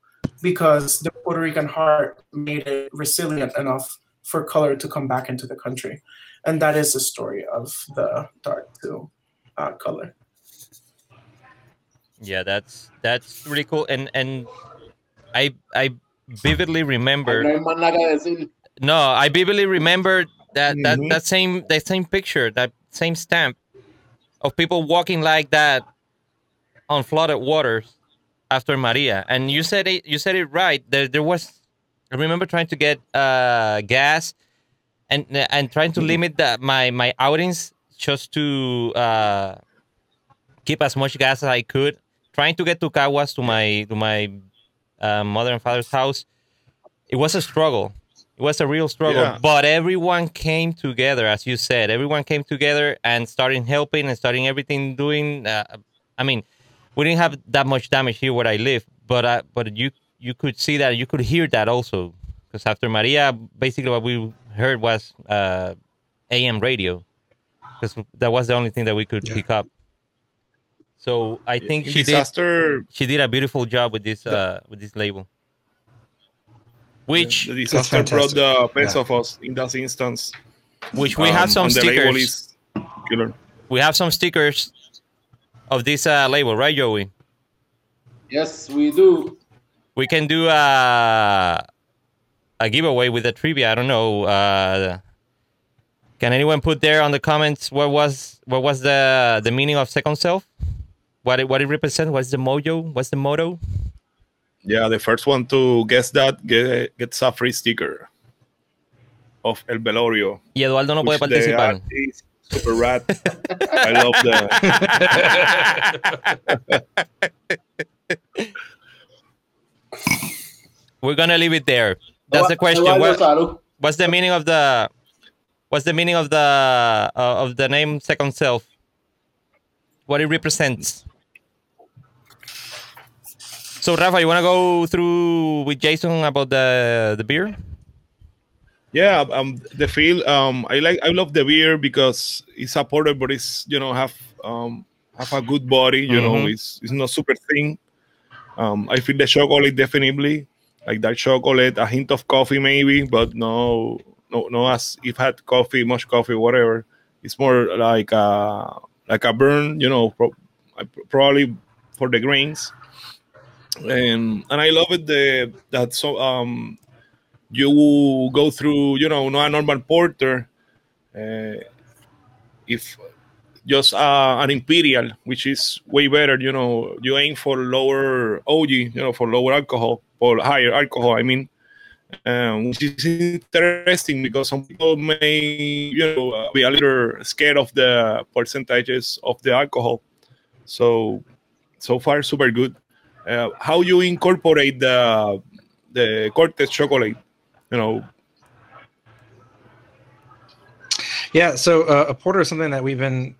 because the Puerto Rican heart made it resilient enough for color to come back into the country. And that is the story of the dark to uh, color. Yeah, that's that's really cool. And and I I vividly remember No hay más nada que decir. no, I vividly remember that that Mhm. that same that same picture, that same stamp of people walking like that on flooded waters after Maria. And you said it you said it right. There there was I remember trying to get uh gas and and trying to limit the, my my outings just to uh keep as much gas as I could. Trying to get to Caguas to my to my uh, mother and father's house. It was a struggle. It was a real struggle. Yeah. But everyone came together, as you said. Everyone came together and started helping and starting everything doing. Uh, I mean, we didn't have that much damage here where I live, but uh, but you you could see that you could hear that also because after Maria, basically what we heard was uh, AM radio because that was the only thing that we could Yeah. pick up. So I think In she did she did a beautiful job with this uh with this label. Which the disaster brought the best Yeah. of us in that instance. which we have Um, some and the label stickers. is killer. We have some stickers of this uh, label, right, Joey? Yes, we do. We can do a a giveaway with a trivia. I don't know. Uh, can anyone put there on the comments what was what was the the meaning of second self? What it what it represents? What's the mojo? What's the motto? Yeah, the first one to guess that get, gets a free sticker of El Velorio. Y Eduardo no puede participar. super rad. I love that. We're gonna leave it there. That's the question. What, what's the meaning of the what's the meaning of the uh, of the name second self? What it represents. So Rafa, you wanna go through with Jason about the the beer? Yeah, um, the feel. Um, I like. I love the beer because it's supported, but it's you know have um have a good body. You know, Mhm. it's it's not super thin. Um, I feel the chocolate definitely like that chocolate, a hint of coffee maybe, but no, no, no. As if had coffee, much coffee, whatever. It's more like a like a burn. You know, pro- probably for the grains. And and I love it the that so um you go through, you know, not a normal porter. Uh, if just uh, an imperial, which is way better. You know, you aim for lower OG, you know, for lower alcohol or higher alcohol. I mean, um, which is interesting because some people may, you know, uh, be a little scared of the percentages of the alcohol. So, so far, super good. Uh, how you incorporate the the Cortés chocolate? You know, Yeah, so uh, a porter is something that we've been.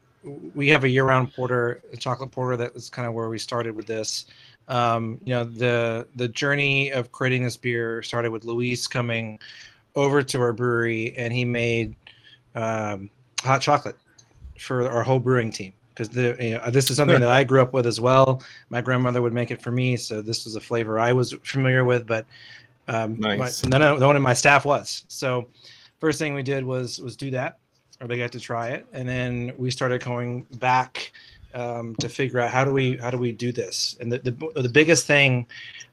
We have a year-round porter, a chocolate porter. That was kind of where we started with this. Um, you know, the the journey of creating this beer started with Luis coming over to our brewery, and he made um, hot chocolate for our whole brewing team. Because you know, this is something that I grew up with as well. My grandmother would make it for me, so this was a flavor I was familiar with, but um, Nice. my, none of, no one in my staff was. So first thing we did was was do that or they got to try it and then we started going back um, to figure out how do we how do we do this? And the the, the biggest thing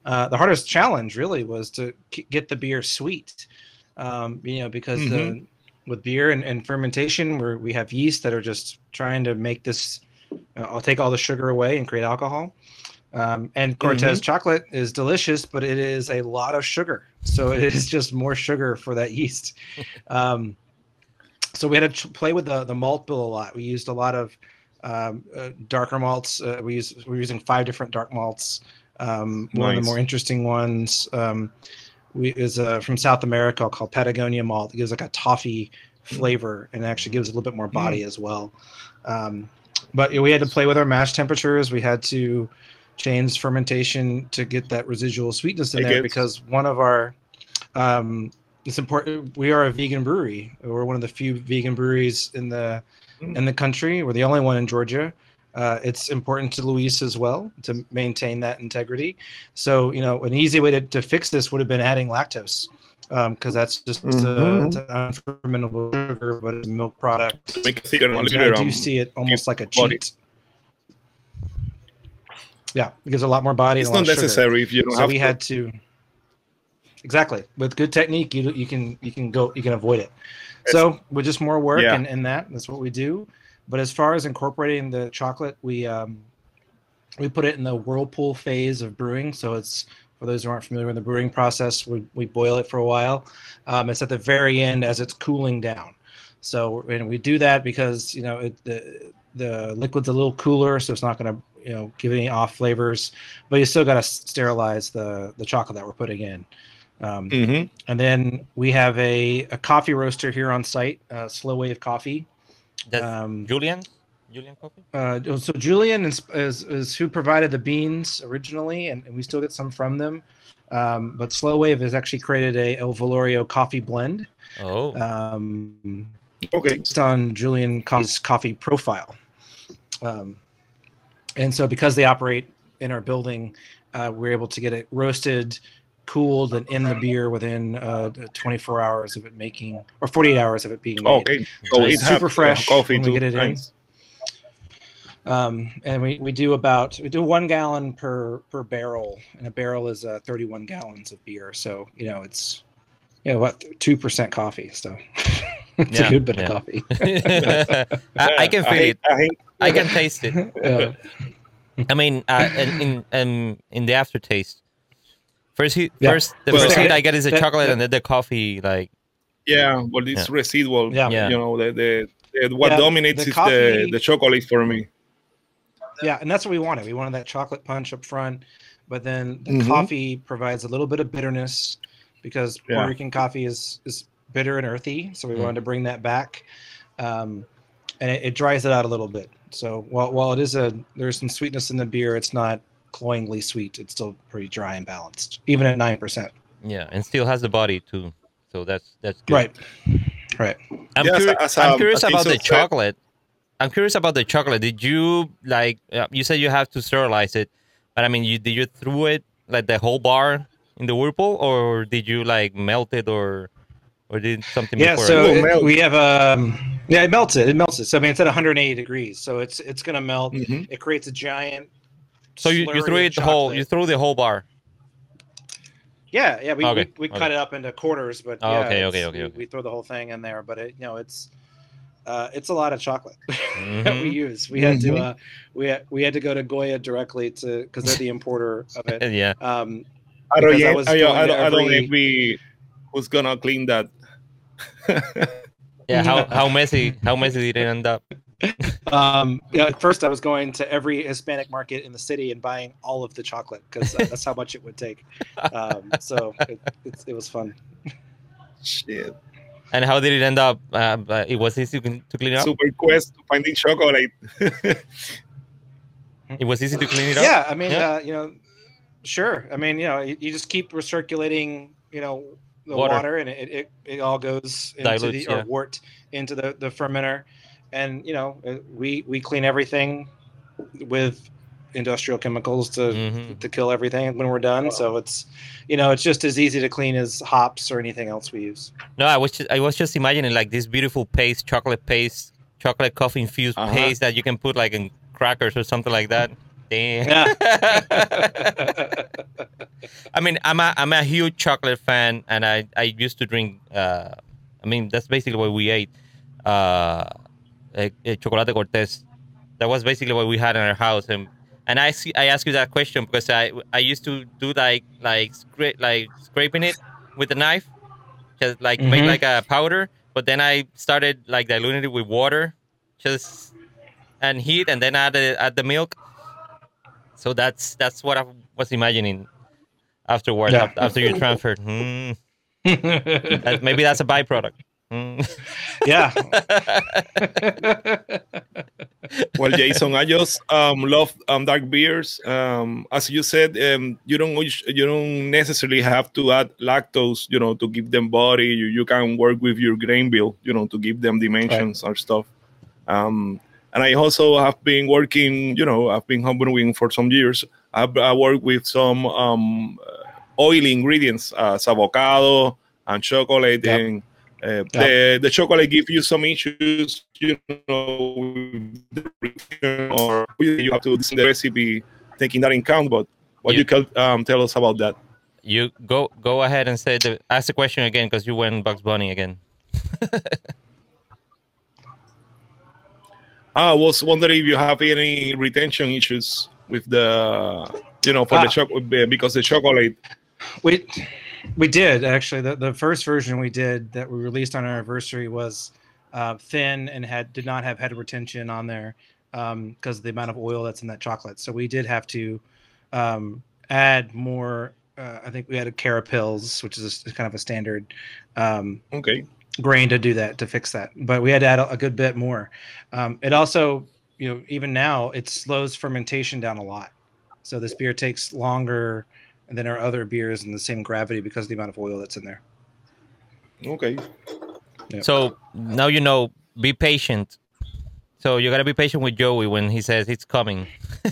uh, the hardest challenge really was to k- get the beer sweet um, you know because the, with beer and, and fermentation where we have yeast that are just trying to make this uh, i'll take all the sugar away and create alcohol. Um, and Cortés chocolate is delicious but it is a lot of sugar. So it is just more sugar for that yeast. Um, so we had to play with the the malt bill a lot. We used a lot of um, uh, darker malts. Uh, we use we were using five different dark malts. Um, One of the more interesting ones um, we, is uh, from South America called Patagonia malt. It gives like a toffee flavor and actually gives a little bit more body as well. Um, but we had to play with our mash temperatures. We had to change fermentation to get that residual sweetness in there because one of our um, it's important. We are a vegan brewery. We're one of the few vegan breweries in the in the country. We're the only one in Georgia. Uh, it's important to Luis as well to maintain that integrity. So you know, an easy way to, to fix this would have been adding lactose, because that's just uh, Mhm. it's an unfermentable sugar, but it's a milk product. make it thicker and a And little I do um, see it almost like a body. cheat. Yeah, it gives a lot more body. It's and a not lot of sugar. necessary if you don't so have we to. had to exactly with good technique you you can you can go you can avoid it so with just more work Yeah. and, and that that's what we do. But as far as incorporating the chocolate we um we put it in the whirlpool phase of brewing. So it's for those who aren't familiar with the brewing process we, we boil it for a while. Um, it's at the very end as it's cooling down. So and we do that because you know it, the the liquid's a little cooler so it's not going to you know give any off flavors. But you still got to sterilize the the chocolate that we're putting in um, Mhm. and then we have a, a coffee roaster here on site uh, slow wave coffee um, Julian? Julian Coffee? uh, so Julian is, is, is who provided the beans originally, and, and we still get some from them. Um, but Slow Wave has actually created a El Velorio coffee blend Oh. um, Okay. based on Julian Coffee's coffee profile. Um, and so, because they operate in our building, uh, we're able to get it roasted, cooled, and in the beer within uh, 24 hours of it making, or 48 hours of it being made. Okay. So Nice. it Super have, fresh coffee when we get it in. Um, and we, we do about we do one gallon per per barrel and a barrel is uh, 31 gallons of beer so you know it's you know what two percent coffee so it's Yeah, a good bit yeah. of coffee I, I can feel hate- it. I hate- I can taste it. Yeah. I mean, uh, in, in in in the aftertaste. First, he, Yeah. first the Well, first that- hit I get is the that- chocolate, that- and then the coffee. Like, yeah, well, it's Yeah. residual. Yeah. Yeah. You know, the, the, the what Yeah, dominates the is coffee- the, the chocolate for me. yeah and that's what we wanted we wanted that chocolate punch up front but then the Mhm. coffee provides a little bit of bitterness because Yeah. Puerto Rican coffee is is bitter and earthy so we Mm. wanted to bring that back um, and it, it dries it out a little bit so while, while it is a there's some sweetness in the beer it's not cloyingly sweet it's still pretty dry and balanced even at 9% yeah, and still has the body too. So that's that's good. right right I'm, Yes, curi- as, I'm um, curious as about the Iso said- chocolate. I'm curious about the chocolate. Did you like? Uh, you said you have to sterilize it, but I mean, you did you threw it like the whole bar in the whirlpool, or did you like melt it, or or did something yeah before? so It it- we have um yeah it melts it it melts it so i mean it's at 180 degrees so it's it's gonna melt Mhm. it creates a giant so you, you threw it the whole. You threw the whole bar. Yeah, yeah, we, Okay, we, we okay. cut it up into quarters, but Oh, yeah, okay, it's- okay, okay, we, okay. we throw the whole thing in there. But it, you know, it's Uh, it's a lot of chocolate that we Mhm. use. We had to Mhm. uh, we had, we had to go to Goya directly to because they're the importer of it. yeah. Um, I don't, Because I was I, going I, to don't, I don't every- envy who's gonna clean that. Yeah. How how messy how messy did it end up? um, yeah, at first I was going to every Hispanic market in the city and buying all of the chocolate because uh, that's how much it would take. Um, so it, it's it was fun. Shit. And how did it end up? Uh, uh, it was easy to to clean it up. Super quest to finding chocolate. It was easy to clean it up. Yeah, I mean, Yeah. Uh, you know, sure. I mean, you know, you, you just keep recirculating, you know, the Water. water, and it, it, it all goes into Dilutes, the or yeah. wort into the the fermenter, and you know, uh, we we clean everything with industrial chemicals to Mhm. to kill everything when we're done. So it's, you know, it's just as easy to clean as hops or anything else we use. No, I was just, I was just imagining like this beautiful paste, chocolate paste, chocolate coffee infused Uh-huh. paste that you can put like in crackers or something like that. Damn. I mean, I'm a I'm a huge chocolate fan, and I I used to drink. Uh, I mean, that's basically what we ate. Uh, eh, chocolate Cortés. That was basically what we had in our house, and and I see, I ask you that question because I I used to do like like scra- like scraping it with a knife, just like make Mhm. like a powder. But then I started like diluting it with water, just and heat, and then add the, add the milk. So that's that's what I was imagining afterwards Yeah. af- after you transferred. Hmm. That- maybe that's a byproduct. Hmm. yeah. well, Jason, I just um, love um, dark beers. Um, as you said, um, you don't you don't necessarily have to add lactose, you know, to give them body. You, you can work with your grain bill, you know, to give them dimensions or stuff. Um, and I also have been working, you know, I've been homebrewing for some years. I've, I work with some um, oily ingredients, uh, avocado and chocolate, Yep. and uh, the the chocolate gives you some issues, you know, with the reaction or you have to listen the recipe taking that in account. But what You- you can um, tell us about that? You go go ahead and say the ask the question again because you went Bugs Bunny again. I was wondering if you have any retention issues with the, you know, for Ah. the chocolate because the chocolate. We we did actually. The, the first version we did that we released on our anniversary was uh, thin and had did not have head retention on there because of the amount of oil that's in that chocolate. So we did have to um, add more. Uh, I think we added carapils, which is a, kind of a standard um, Okay. grain to do that to fix that. But we had to add a, a good bit more. Um, it also, you know, even now it slows fermentation down a lot. So this beer takes longer than our other beers in the same gravity because of the amount of oil that's in there. Okay. Yeah. So now you know. Be patient. So you gotta be patient with Joey when he says it's coming.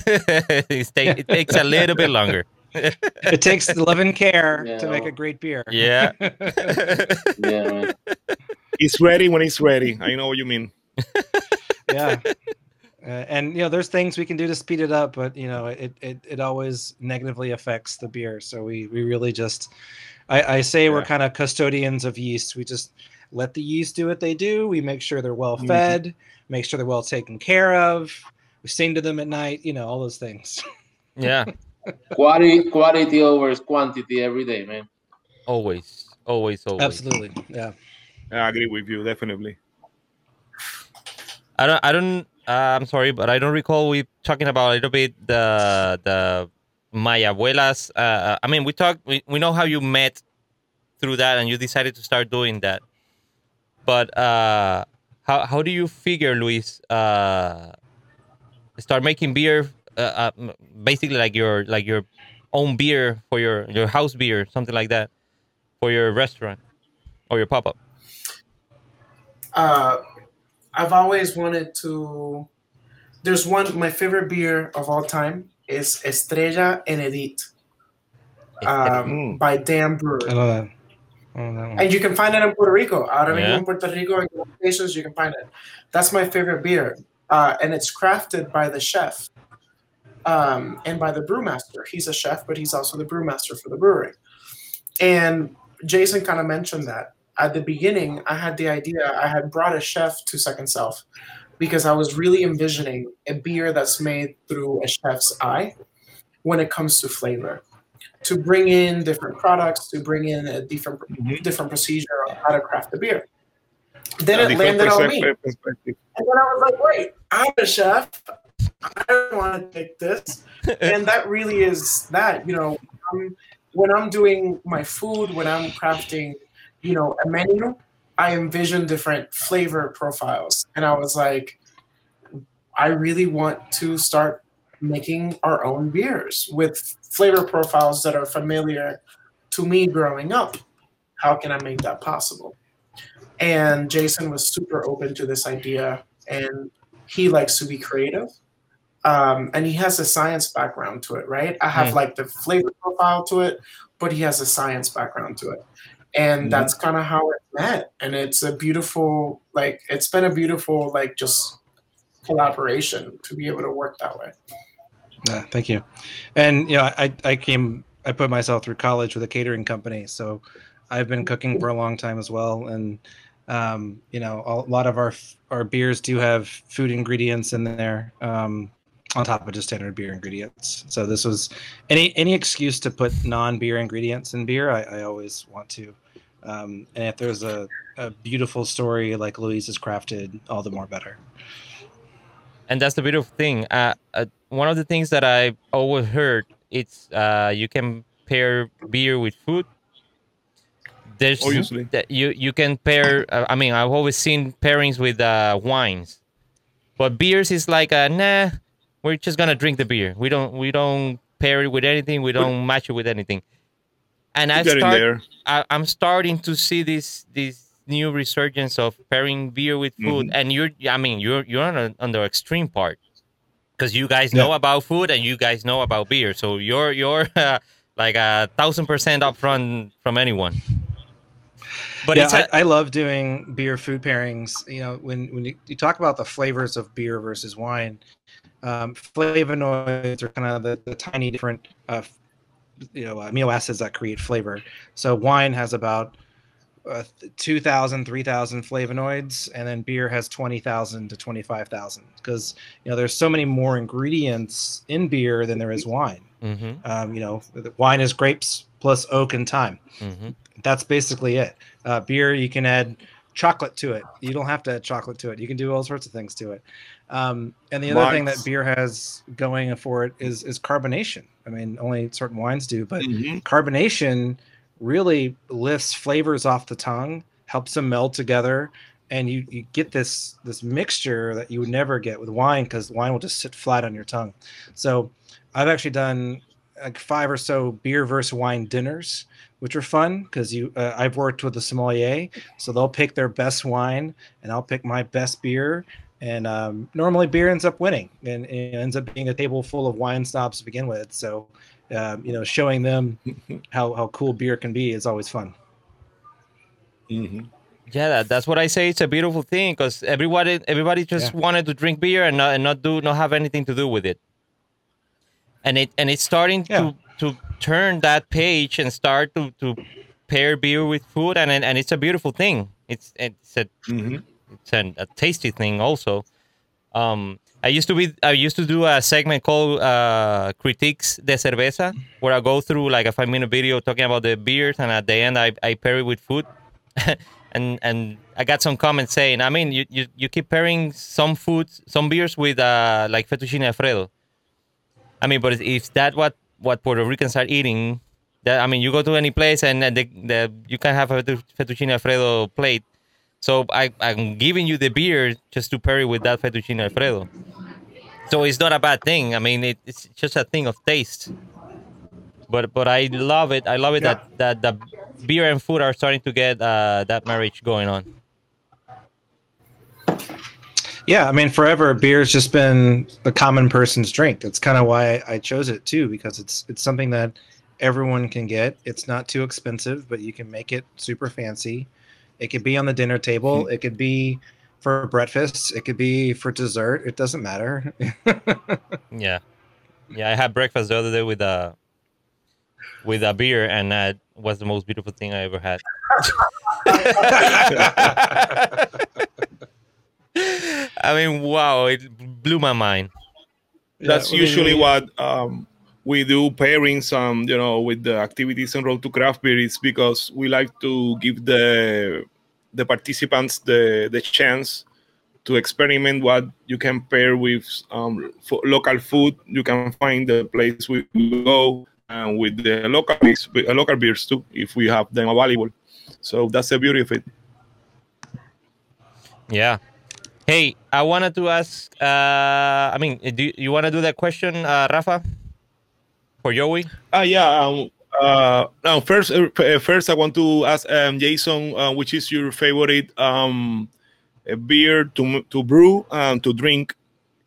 It's take, it takes a little bit longer. It takes love and care to make a great beer. Yeah. Yeah, man. It's ready when it's ready. I know what you mean. yeah. Uh, and you know, there's things we can do to speed it up, but you know, it it, it always negatively affects the beer. So we we really just, I, I say we're kind of custodians of yeast. We just let the yeast do what they do. We make sure they're well fed, make sure they're well taken care of. We sing to them at night. You know, all those things. yeah. Quality, quality over quantity every day, man. Always. Always. Always. Absolutely. Yeah. I agree with you, definitely. I don't. I don't. Uh, I'm sorry, but I don't recall we talking about a little bit the the my abuelas. Uh, I mean, we talk. We, we know how you met through that, and you decided to start doing that. But uh, how how do you figure, Luis? Uh, start making beer. Uh, uh, basically, like your like your own beer for your your house beer, something like that, for your restaurant or your pop up. uh, I've always wanted to. There's one. My favorite beer of all time is Estrella Inedit um, Mm. by Dan I Brewer, know that. I know that one. and you can find it in Puerto Rico. Ahora mismo Yeah. in Puerto Rico, in gas stations, you can find it. That's my favorite beer, uh, and it's crafted by the chef um, and by the brewmaster. He's a chef, but he's also the brewmaster for the brewery. And Jason kind of mentioned that at the beginning, I had the idea. I had brought a chef to Second Self because I was really envisioning a beer that's made through a chef's eye when it comes to flavor. To bring in different products, to bring in a different Mhm. different procedure on how to craft the beer. Then A it landed on me. And then I was like, wait, I'm a chef. I don't want to take this. and that really is that, you know, um, when I'm doing my food, when I'm crafting, you know, a menu, I envision different flavor profiles. And I was like, I really want to start making our own beers with flavor profiles that are familiar to me growing up. How can I make that possible? And Jason was super open to this idea, and he likes to be creative. Um, and he has a science background to it, right? I have Mm. like the flavor profile to it, but he has a science background to it. And that's kind of how it met. And it's a beautiful, like, it's been a beautiful, like, just collaboration to be able to work that way. Yeah, thank you. And you know, I I came I put myself through college with a catering company, so I've been cooking for a long time as well. And um, you know, a lot of our our beers do have food ingredients in there um, on top of just standard beer ingredients. So this was any any excuse to put non beer ingredients in beer. I, I always want to. Um, and if there's a, a beautiful story like Luis has crafted, all the more better. and that's the beautiful thing. Uh, uh, one of the things that I always heard it's uh, you can pair beer with food. There's Obviously. that you you can pair. Uh, I mean, I've always seen pairings with uh, wines, but beers is like a nah. We're just gonna drink the beer. We don't we don't pair it with anything. We don't match it with anything. And I start, there. I, I'm starting to see this this new resurgence of pairing beer with food, and you're I mean you're you're on, a, on the extreme part because you guys know about food and you guys know about beer, so you're you're uh, like a thousand percent upfront from anyone. But yeah, it's a, I, I love doing beer food pairings. You know, when when you, you talk about the flavors of beer versus wine, um, flavonoids are kind of the, the tiny different, uh, f- you know, amino acids that create flavor. So wine has about uh, 2,000, 3,000 flavonoids, and then beer has 20,000 to 25,000 because, you know, there's so many more ingredients in beer than there is wine. Mhm, Um, you know, wine is grapes plus oak and thyme mhm. that's basically it. Uh, beer, you can add chocolate to it. You don't have to add chocolate to it. You can do all sorts of things to it. Um, and the other thing that beer has going for it is is carbonation. I mean, only certain wines do, but Mhm. carbonation really lifts flavors off the tongue, helps them meld together, and you you get this this mixture that you would never get with wine because wine will just sit flat on your tongue. So I've actually done like five or so beer versus wine dinners, which are fun because you uh, I've worked with a sommelier, so they'll pick their best wine and I'll pick my best beer. And um, normally beer ends up winning and, and it ends up being a table full of wine snobs to begin with. So, um, you know, showing them how, how cool beer can be is always fun. Mhm. Yeah, that, that's what I say. It's a beautiful thing because everybody everybody just Yeah. wanted to drink beer and not and not do not have anything to do with it. And it and it's starting Yeah. to to turn that page and start to to pair beer with food and and, and it's a beautiful thing. It's it's a Mhm. It's an, a tasty thing also. Um, I used to be I used to do a segment called uh, critiques de cerveza, where I go through like a five minute video talking about the beers, and at the end I, I pair it with food. and and I got some comments saying, I mean, you, you, you keep pairing some foods, some beers with uh, like fettuccine alfredo. I mean, but if- that what what Puerto Ricans are eating, that I mean, you go to any place and, the, the you can have a fettu- fettuccine alfredo plate. So I, I'm giving you the beer just to pair it with that fettuccine alfredo. So it's not a bad thing. I mean, it, it's just a thing of taste. But but I love it. I love it Yeah. that, that the beer and food are starting to get uh, that marriage going on. Yeah, I mean, forever beer's just been the common person's drink. That's kind of why I chose it too, because it's it's something that everyone can get. It's not too expensive, but you can make it super fancy. It could be on the dinner table. It could be for breakfast. It could be for dessert. It doesn't matter. Yeah, yeah. I had breakfast the other day with a with a beer, and that was the most beautiful thing I ever had. I mean, wow, it blew my mind. That's Yeah, usually what um, we do pairings, um, you know, with the activities on Road to Craft Beer is because we like to give the the participants the the chance to experiment what you can pair with um, local food. You can find the place we go and with the local beers, uh, local beers too, if we have them available. So that's the beauty of it. Yeah. Hey, I wanted to ask. Uh, I mean, do you want to do that question, uh, Rafa, for Joey? Ah, yeah. Um, uh, now, first, uh, uh, first, I want to ask um, Jason, uh, which is your favorite um, uh, beer to to brew and to drink?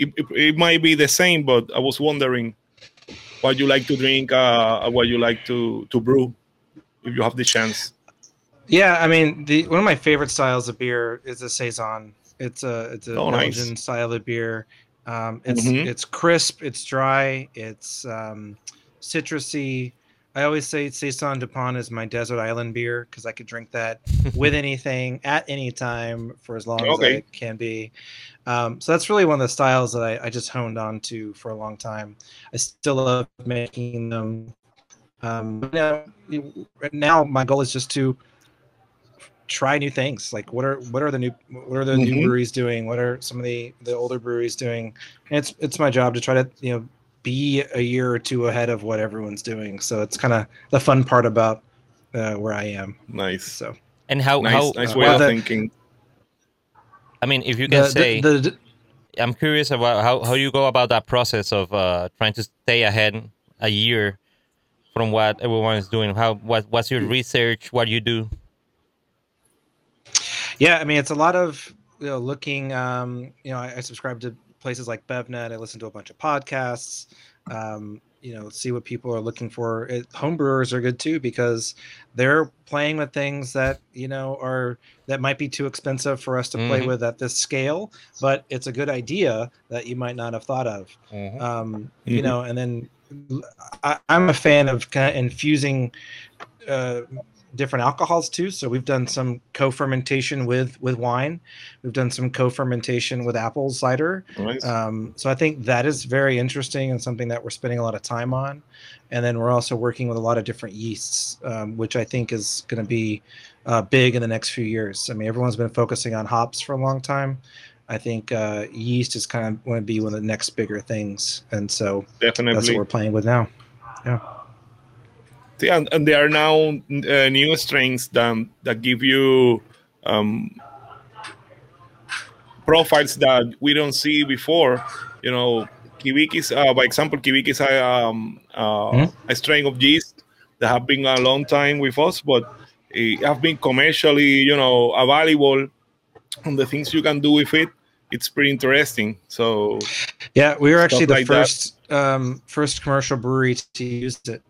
It, it, it might be the same, but I was wondering what you like to drink, uh, what you like to to brew, if you have the chance. Yeah, I mean, the one of my favorite styles of beer is a saison. It's a it's a Oh, nice. Belgian style of beer. Um, it's Mhm. it's crisp, it's dry, it's um, citrusy. I always say saison Dupont is my desert island beer because I could drink that with anything at any time for as long as Okay. I can be. Um, so that's really one of the styles that I, I just honed on to for a long time. I still love making them. Um, now, now my goal is just to try new things. Like what are what are the new what are the Mhm. new breweries doing? What are some of the the older breweries doing? And it's it's my job to try to you know be a year or two ahead of what everyone's doing. So it's kind of the fun part about uh, where I am. Nice, So And how nice, how nice uh, way well, of the- thinking. I mean, if you can the, say, the, the, I'm curious about how, how you go about that process of uh, trying to stay ahead a year from what everyone is doing. How what what's your research? What do you do? Yeah, I mean, it's a lot of you know, looking. Um, you know, I, I subscribe to places like BevNet. I listen to a bunch of podcasts. Um, you know, see what people are looking for. It, homebrewers are good too because they're playing with things that you know are that might be too expensive for us to play Mhm. with at this scale. But it's a good idea that you might not have thought of um, you Mhm. know, and then I, I'm a fan of kind of infusing uh, different alcohols too. So we've done some co-fermentation with with wine. We've done some co-fermentation with apple cider. Nice. Um, so I think that is very interesting and something that we're spending a lot of time on. And then we're also working with a lot of different yeasts, um, which I think is going to be uh, big in the next few years. I mean, everyone's been focusing on hops for a long time. I think uh, yeast is kind of going to be one of the next bigger things, and so that's what we're playing with now. Yeah, and, and there are now uh, new strains that that give you um, profiles that we don't see before. You know, Kveiks, uh, by example, Kveiks are um, uh, Mhm. a strain of yeast that have been a long time with us, but it have been commercially, you know, available. And the things you can do with it, it's pretty interesting. So Yeah, we were actually the like first um, first commercial brewery to use it.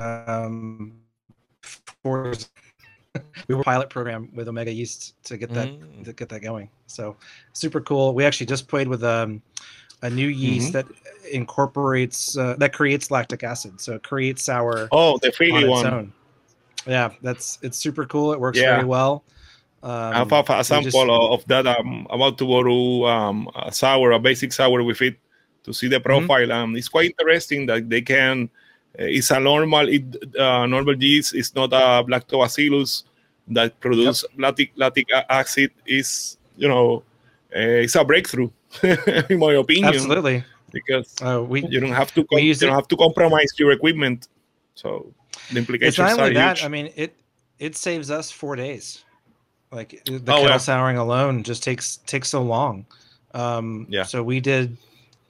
Um, for we were pilot program with Omega Yeast to get that Mm. to get that going. So super cool. We actually just played with um, a new yeast that incorporates uh, that creates lactic acid. So it creates sour oh, the on one. own. Yeah, that's it's super cool. It works Yeah. very well. Um, I have a, sample just- of that. I'm about to borrow um, a sour, a basic sour with it to see the Mm-hmm. profile. Um, it's quite interesting that they can. Uh, It's a normal, it, uh, normal yeast. It's not a lactobacillus that produce lactic lactic acid. Is you know, uh, it's a breakthrough in my opinion absolutely. because Uh, we you don't have to com- you don't it- have to compromise your equipment. So the implications it's not are only that. huge. I mean, it it saves us four days. Like the Oh, kettle yeah. souring alone just takes takes so long. Um, Yeah. So we did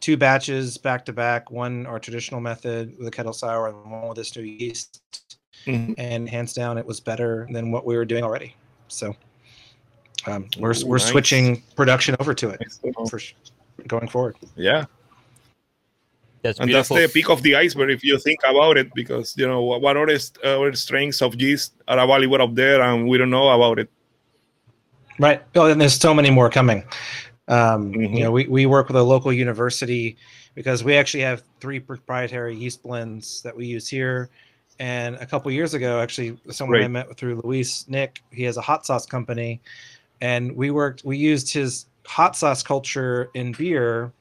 two batches back to back. One our traditional method with a kettle sour, and one with this new yeast. Mhm. And hands down, it was better than what we were doing already. So um, we're Ooh, we're nice. switching production over to it Nice for going forward. yeah. That's and beautiful. that's the peak of the iceberg if you think about it because you know what what other, st- other strains of yeast are available out there and we don't know about it Right. Oh, and there's so many more coming. Um, Mhm. You know, we, we work with a local university because we actually have three proprietary yeast blends that we use here. And a couple years ago, actually, someone I met through Luis Nick, he has a hot sauce company, and we worked. We used his hot sauce culture in beer,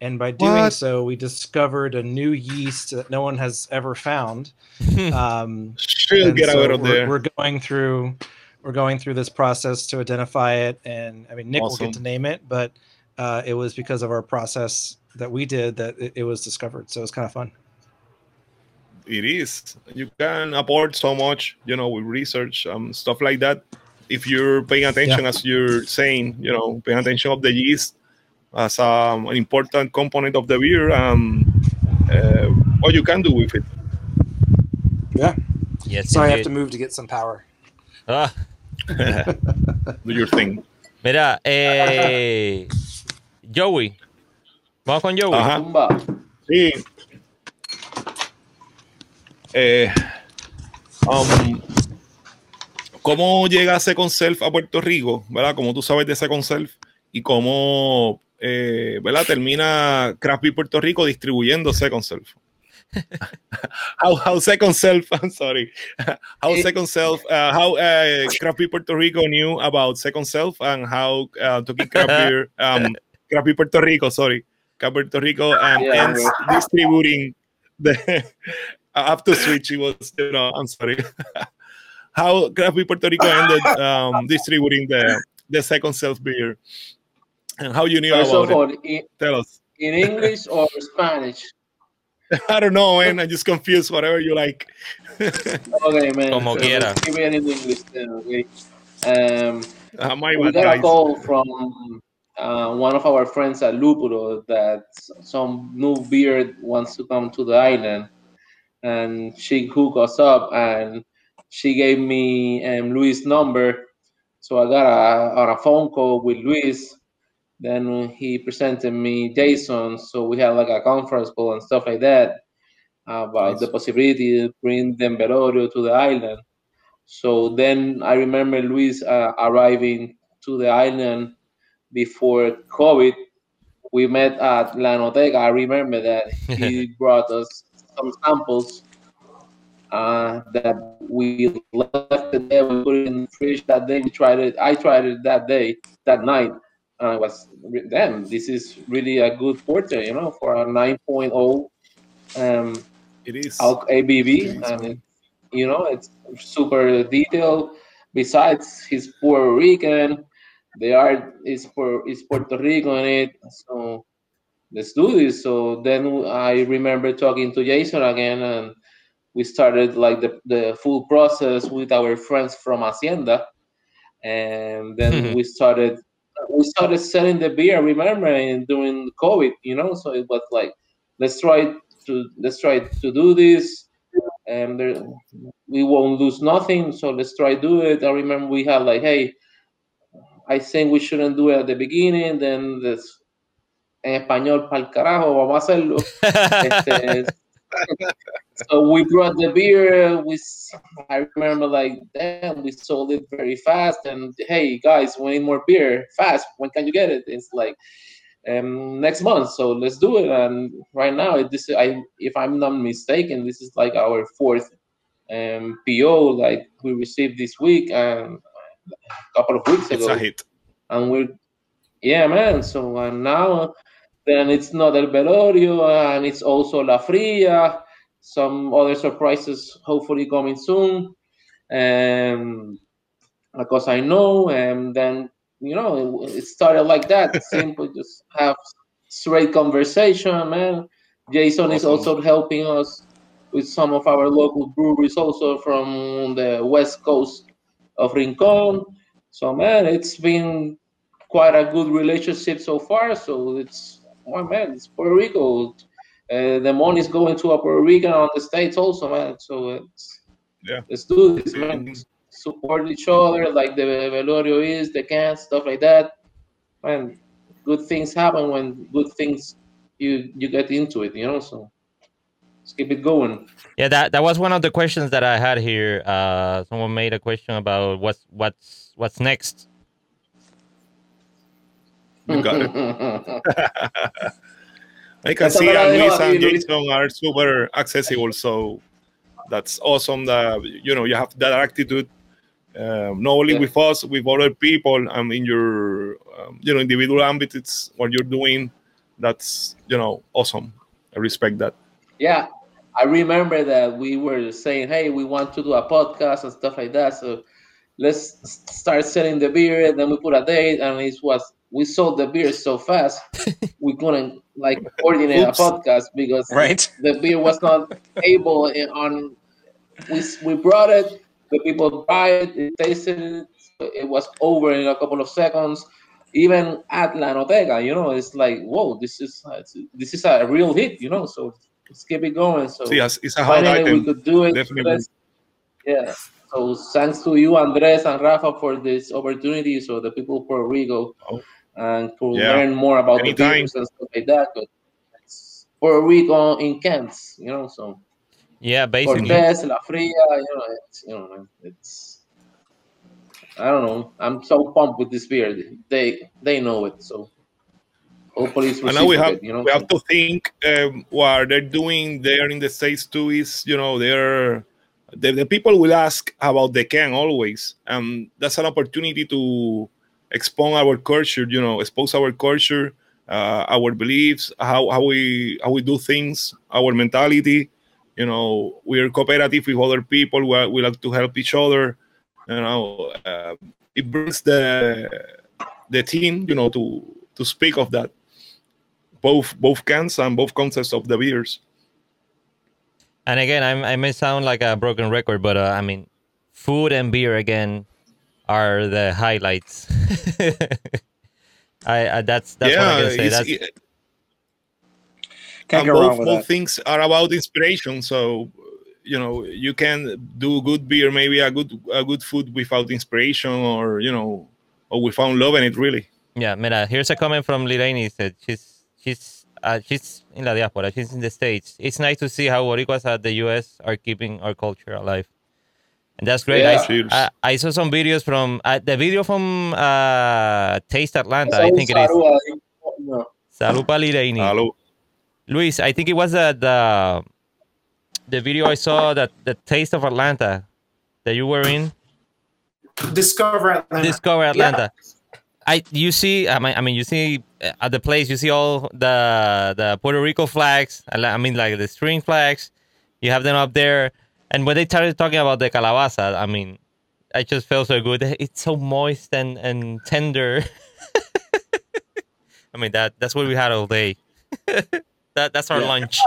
and by doing What? so, we discovered a new yeast that no one has ever found. Um, She'll get so out of we're, there. We're going through we're going through this process to identify it, and I mean Nick will get to name it, but uh, it was because of our process that we did that it, it was discovered. So it's kind of fun. it is you can afford so much you know with research um stuff like that if you're paying attention as you're saying you know paying attention of the yeast as um, an important component of the beer um uh, what you can do with it Yeah. yes, So I have to move to get some power. Ah, do your thing mira, eh, Joey. Vamos con Joey. Ajá. Sí. Eh, um, ¿Cómo llega Second Self a Puerto Rico? ¿Verdad? Como tú sabes de Second Self y cómo eh, ¿verdad? termina Craft Beer Puerto Rico distribuyendo Second Self. how, how Second Self, I'm sorry, how Eh. Second Self, uh, how uh, Craft Beer Puerto Rico knew about Second Self and how uh, Talking Craft Beer, um, Craft Beer Puerto Rico, sorry, Craft Puerto Rico um, Yeah, ends distributing the after switch. It was, you know, I'm sorry. how Craft Beer Puerto Rico ended um, distributing the the Second Self beer and how you knew First about of it. in, Tell us. in English or Spanish? I don't know, man. I'm just confused. Whatever you like. Okay, man. Como so quiera. let's keep it in English then, okay? Um, Uh, my we bad, got a call from uh, one of our friends at Lupuro that some new beer wants to come to the island, and she hooked us up and she gave me um, Luis' number. So I got a, on a phone call with Luis. Then he presented me Jason. So we had like a conference call and stuff like that about the possibility to bring the Velorio to the island. So then I remember Luis uh, arriving to the island before COVID. We met at La Noteca. I remember that he brought us some samples uh, that we left there. We put it in the fridge that day. We tried it. I tried it that day, that night. And I was, damn, this is really a good porter, you know, for a 9.0 um, It is. alc- ABV, and it, you know it's super detailed. Besides, he's Puerto Rican. The art is for is Puerto Rico in it. So let's do this. So then I remember talking to Jason again, and we started like the, the full process with our friends from Hacienda, and then we started we started selling the beer. Remember, and during COVID, you know, so it was like let's try to let's try to do this and there, we won't lose nothing so let's try do it i remember we had like hey i think we shouldn't do it at the beginning then this en español pa'l carajo vamos a hacerlo este, so we brought the beer we I remember like damn we sold it very fast and hey guys we need more beer fast when can you get it it's like um, next month. So let's do it. And right now, this I, if I'm not mistaken, this is like our fourth um, PO. Like we received this week and a couple of weeks It's ago, a hit. and we're yeah, man. So and now, then it's not El Velorio, and it's also La Fria. Some other surprises, hopefully coming soon. Um, because I know, and then you know, it, it started like that. Simple, just have straight conversation, man. Jason is also helping us with some of our local breweries, also from the west coast of Rincon. So, man, it's been quite a good relationship so far. So it's, oh man, it's Puerto Rico. Uh, the money's going to a Puerto Rican on the states also, man. So it's Yeah. let's do this, man. Support each other like the Velorio is, the cans, stuff like that. Man, good things happen when good things you you get into it, you know. So let's keep it going. Yeah, that, that was one of the questions that I had here. Uh, someone made a question about what's what's what's next. You got it. I can see Luis and Jason are super accessible, so that's awesome. That you know you have that attitude, um, not only Yeah. with us, with other people, and in your um, you know individual ambit. It's what you're doing. That's you know awesome. I respect that. Yeah, I remember that we were saying, "Hey, we want to do a podcast and stuff like that." So let's start selling the beer. And then we put a date, and it was we sold the beer so fast we couldn't like coordinate Oops. a podcast because Right. the beer was not able in- on. We we brought it. The people buy it. It tasted it. It was over in a couple of seconds. Even at La Noteca, you know, it's like, whoa, this is this is a real hit, you know. So let's keep it going. So See, it's, it's a hot finally we could do it. Definitely. Yeah. So thanks to you, Andres and Rafa, for this opportunity. So the people of Puerto Rico Oh. And to Yeah. learn more about Anytime. the beers and stuff like that. But it's week Rico in Kent, you know. So Yeah, basically. Cortés, La Fria, you know, it's you know, it's. I don't know. I'm so pumped with this beer. They they know it, so hopefully it's And now we have reciprocate, you know. we have to think um, what they're doing there in the states too is you know they're the, the people will ask about the can always and that's an opportunity to expose our culture you know expose our culture uh, our beliefs how, how we how we do things our mentality. You know we're cooperative with other people. We, we like to help each other. You know uh, it brings the the team you know to to speak of that. Both both cans and both concepts of the beers. And again, I'm, I may sound like a broken record, but uh, I mean, food and beer again are the highlights. I, I that's that's what I can say. That's, Can't and go wrong both, with both things are about inspiration. So you know you can do good beer, maybe a good a good food without inspiration, or you know, or without loving it really. yeah, mira, here's a comment from Lilani. Said she's she's uh, she's in la diaspora. She's in the states. It's nice to see how Boricuas at the U.S. are keeping our culture alive, and that's great. Yeah. I, Cheers. I, I saw some videos from uh, the video from uh, Taste Atlanta. I think it is. Saludos ahí. No. Salud pa Hello. Luis, I think it was the the, the video I saw that the Taste of Atlanta that you were in. Discover Atlanta. Discover Atlanta. I you see I mean, I mean you see uh, at the place you see all the the Puerto Rico flags. I mean like the string flags. You have them up there, and when they started talking about the calabaza, I mean, I just felt so good. It's so moist and and tender. I mean that that's what we had all day. that that's our Yeah. lunch.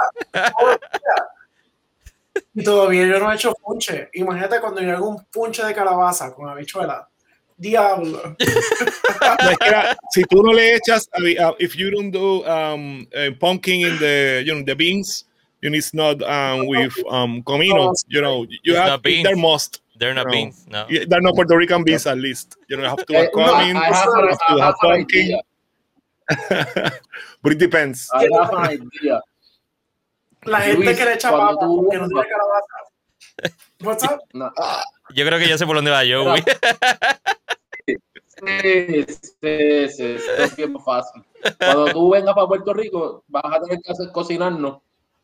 Y todavía yo no he hecho punche. Imagínate cuando yo hago un punche de calabaza con habichuela. Diablo. Es que si tú no le echas, uh, if you don't do um, uh, pumpkin in the you know the beans, you need not um, with um, comino. You know, you It's have not beans. they're must. They're not No. beans. No. Yeah, They're not Puerto Rican beans at least. You know, you have to Eh, have no, cumin, I have, have have have pumpkin, but it depends. I have an idea. La gente Luis, que le echa papa tú- que no tiene calabaza. What's up? No. Yo creo que ya sé por dónde va yo, güey. Sí, sí, sí, es bien fácil. Cuando tú vengas para Puerto Rico, vas a tener que hacer cocinarnos,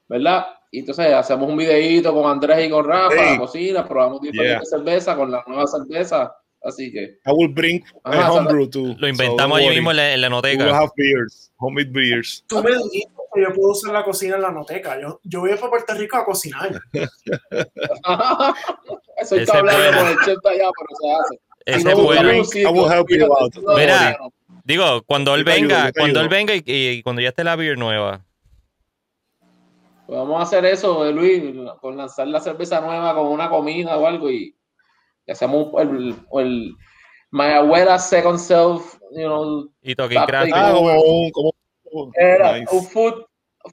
¿verdad? Y entonces hacemos un videíto con Andrés y con Rafa, Hey. la cocina, probamos diferentes cervezas con la nueva cerveza, así que I will bring a Ajá, homebrew too. Lo inventamos so allí mismo en la, en la We noteca. have beers, homemade beers. Tú me dijiste que yo puedo usar la cocina en la noteca. Yo, yo voy para Puerto Rico a cocinar. eso hablarlo bueno. con el chef de allá, pero se hace. Ese sitio, I will help you out. Mira. Digo, cuando él venga, cuando él venga y, y cuando ya esté la beer nueva. Pues vamos a hacer eso, eh, Luis, con lanzar la cerveza nueva con una comida o algo y, y hacemos el, el My Abuela Second Self, you know, Y. Take Ah, over. como era nice. un food,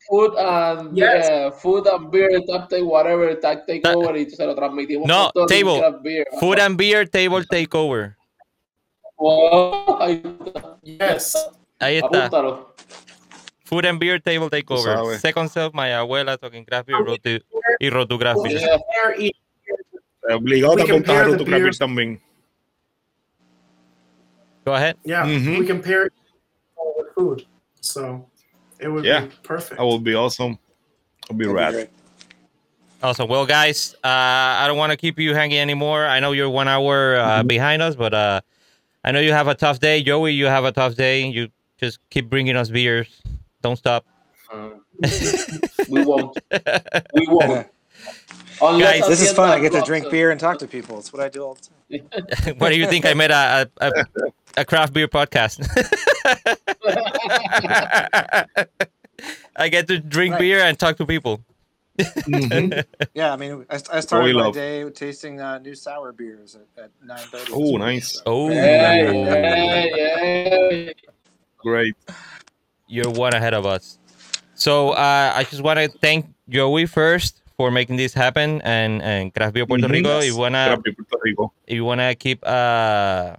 food and Yes. eh, food and beer, tap take whatever, tap take Ta- over y entonces lo transmitimos. No, table. beer. Food and Beer Table Takeover. Oh, ahí está. Yes. Ahí está. Apúntalo. Food and Beer Table Takeover. sabes. Second Self, My Abuela, Talking Craft Beer, Rotu, y Road to Craft Beer. Yeah. Obligado We a apuntar compare a the tu craft beer también. Go ahead. Yeah, Mhm. we compare it with food. So it would Yeah. be perfect. That would be awesome. It'll be That'd rad. great. Awesome. Well, guys, uh, I don't want to keep you hanging anymore. I know you're one hour uh, behind us, but uh, I know you have a tough day. Joey, you have a tough day. You just keep bringing us beers. Don't stop. Um, we won't. We won't. Unless Guys, This is fun. I get to drink beer and talk to people. It's what I do all the time. what do you think? I made a a, a, a craft beer podcast. I get to drink Right. beer and talk to people. Mhm. Yeah, I mean, I, I started my love. day tasting uh, new sour beers at, at 9.30. Oh, nice. Oh, Yeah, yeah, yeah. Great. You're one ahead of us. So uh, I just want to thank Joey first for making this happen and and Craft Beer Puerto Mhm. Rico. If you wanna Puerto Rico. if you wanna keep uh,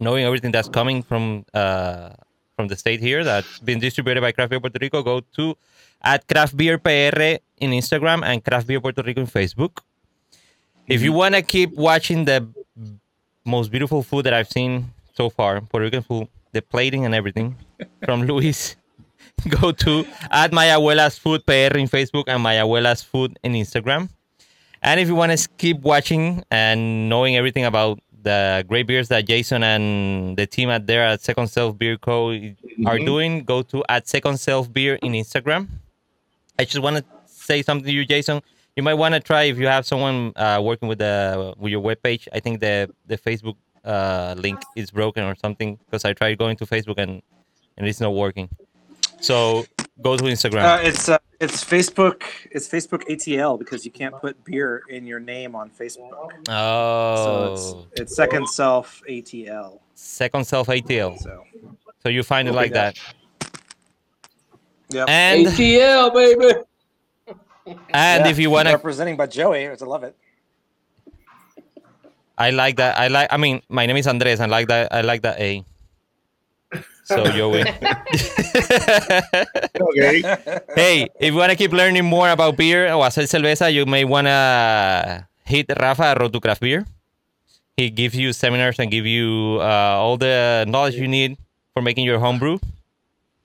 knowing everything that's coming from uh, from the state here that's been distributed by Craft Beer Puerto Rico, go to at Craft Beer PR in Instagram and Craft Beer Puerto Rico in Facebook. If you wanna keep watching the most beautiful food that I've seen so far, Puerto Rican food, the plating and everything from Luis, go to at My Abuela's Food PR in Facebook and My Abuela's Food in Instagram. And if you want to keep watching and knowing everything about the great beers that Jason and the team at there at Second Self Beer Co. are doing, go to at Second Self Beer in Instagram. I just want to say something to you, Jason. You might want to try if you have someone uh, working with the with your webpage. I think the the Facebook uh, link is broken or something because I tried going to Facebook and and it's not working. So go to Instagram. Uh, it's uh, it's Facebook. It's Facebook ATL because you can't put beer in your name on Facebook. So oh, it's, it's second self ATL. second self ATL. So So you find it like got that. Yep. And ATL, baby. and Yeah, if you wanna, representing by Joey, I love it. I like that. I like. I mean, my name is Andres. I like that. I like that A. So Joey. Okay. hey, if you wanna keep learning more about beer o hacer cerveza, you may wanna hit Rafa at Road to Craft Beer. He gives you seminars and give you uh, all the knowledge you need for making your home brew.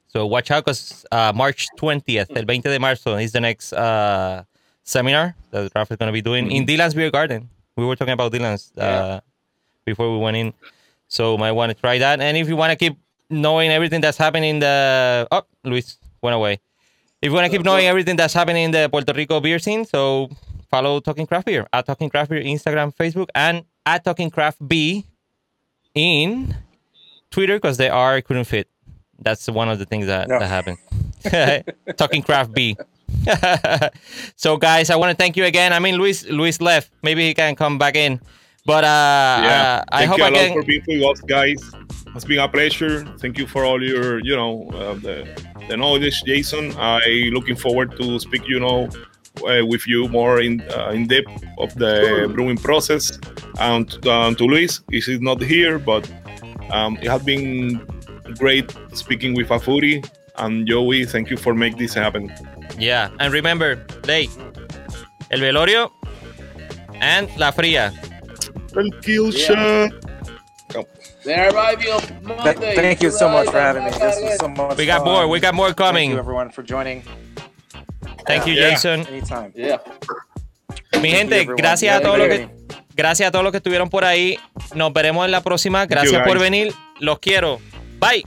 So watch out because uh, March 20th, el 20 de marzo, is the next uh, seminar that Rafa is going to be doing in Dylan's Beer Garden. We were talking about Dylan's uh, before we went in. So might want to try that. And if you want to keep knowing everything that's happening in the... Oh, Luis went away. If you want to keep knowing everything that's happening in the Puerto Rico beer scene, so follow Talking Craft Beer at Talking Craft Beer, Instagram, Facebook, and at Talking Craft B in Twitter because they are couldn't fit. That's one of the things that, No. that happened. Talking Craft B. so guys, I want to thank you again. I mean, Luis Luis left. Maybe he can come back in. But uh, yeah. uh I Thank hope you I a lot for being with us, guys. It's been a pleasure. Thank you for all your, you know, uh, the, the knowledge, Jason. I looking forward to speak, you know, uh, with you more in uh, in depth of the brewing process. And um, to Luis, he is not here, but um, it has been great speaking with a foodie. And Joey, thank you for making this happen. Yeah, and remember, Ley, el velorio and la fría. El kill Yeah. shot. Th- Monday. thank you so much for having me. This was so much We got fun. more. We got more Thank coming. you, everyone, for joining. Thank you, Yeah. Jason. Anytime. Yeah. Mi Thank you, gente, gracias a todos los que gracias a todos los que estuvieron por ahí. Nos veremos en la próxima. Gracias you, por venir. Los quiero. Bye.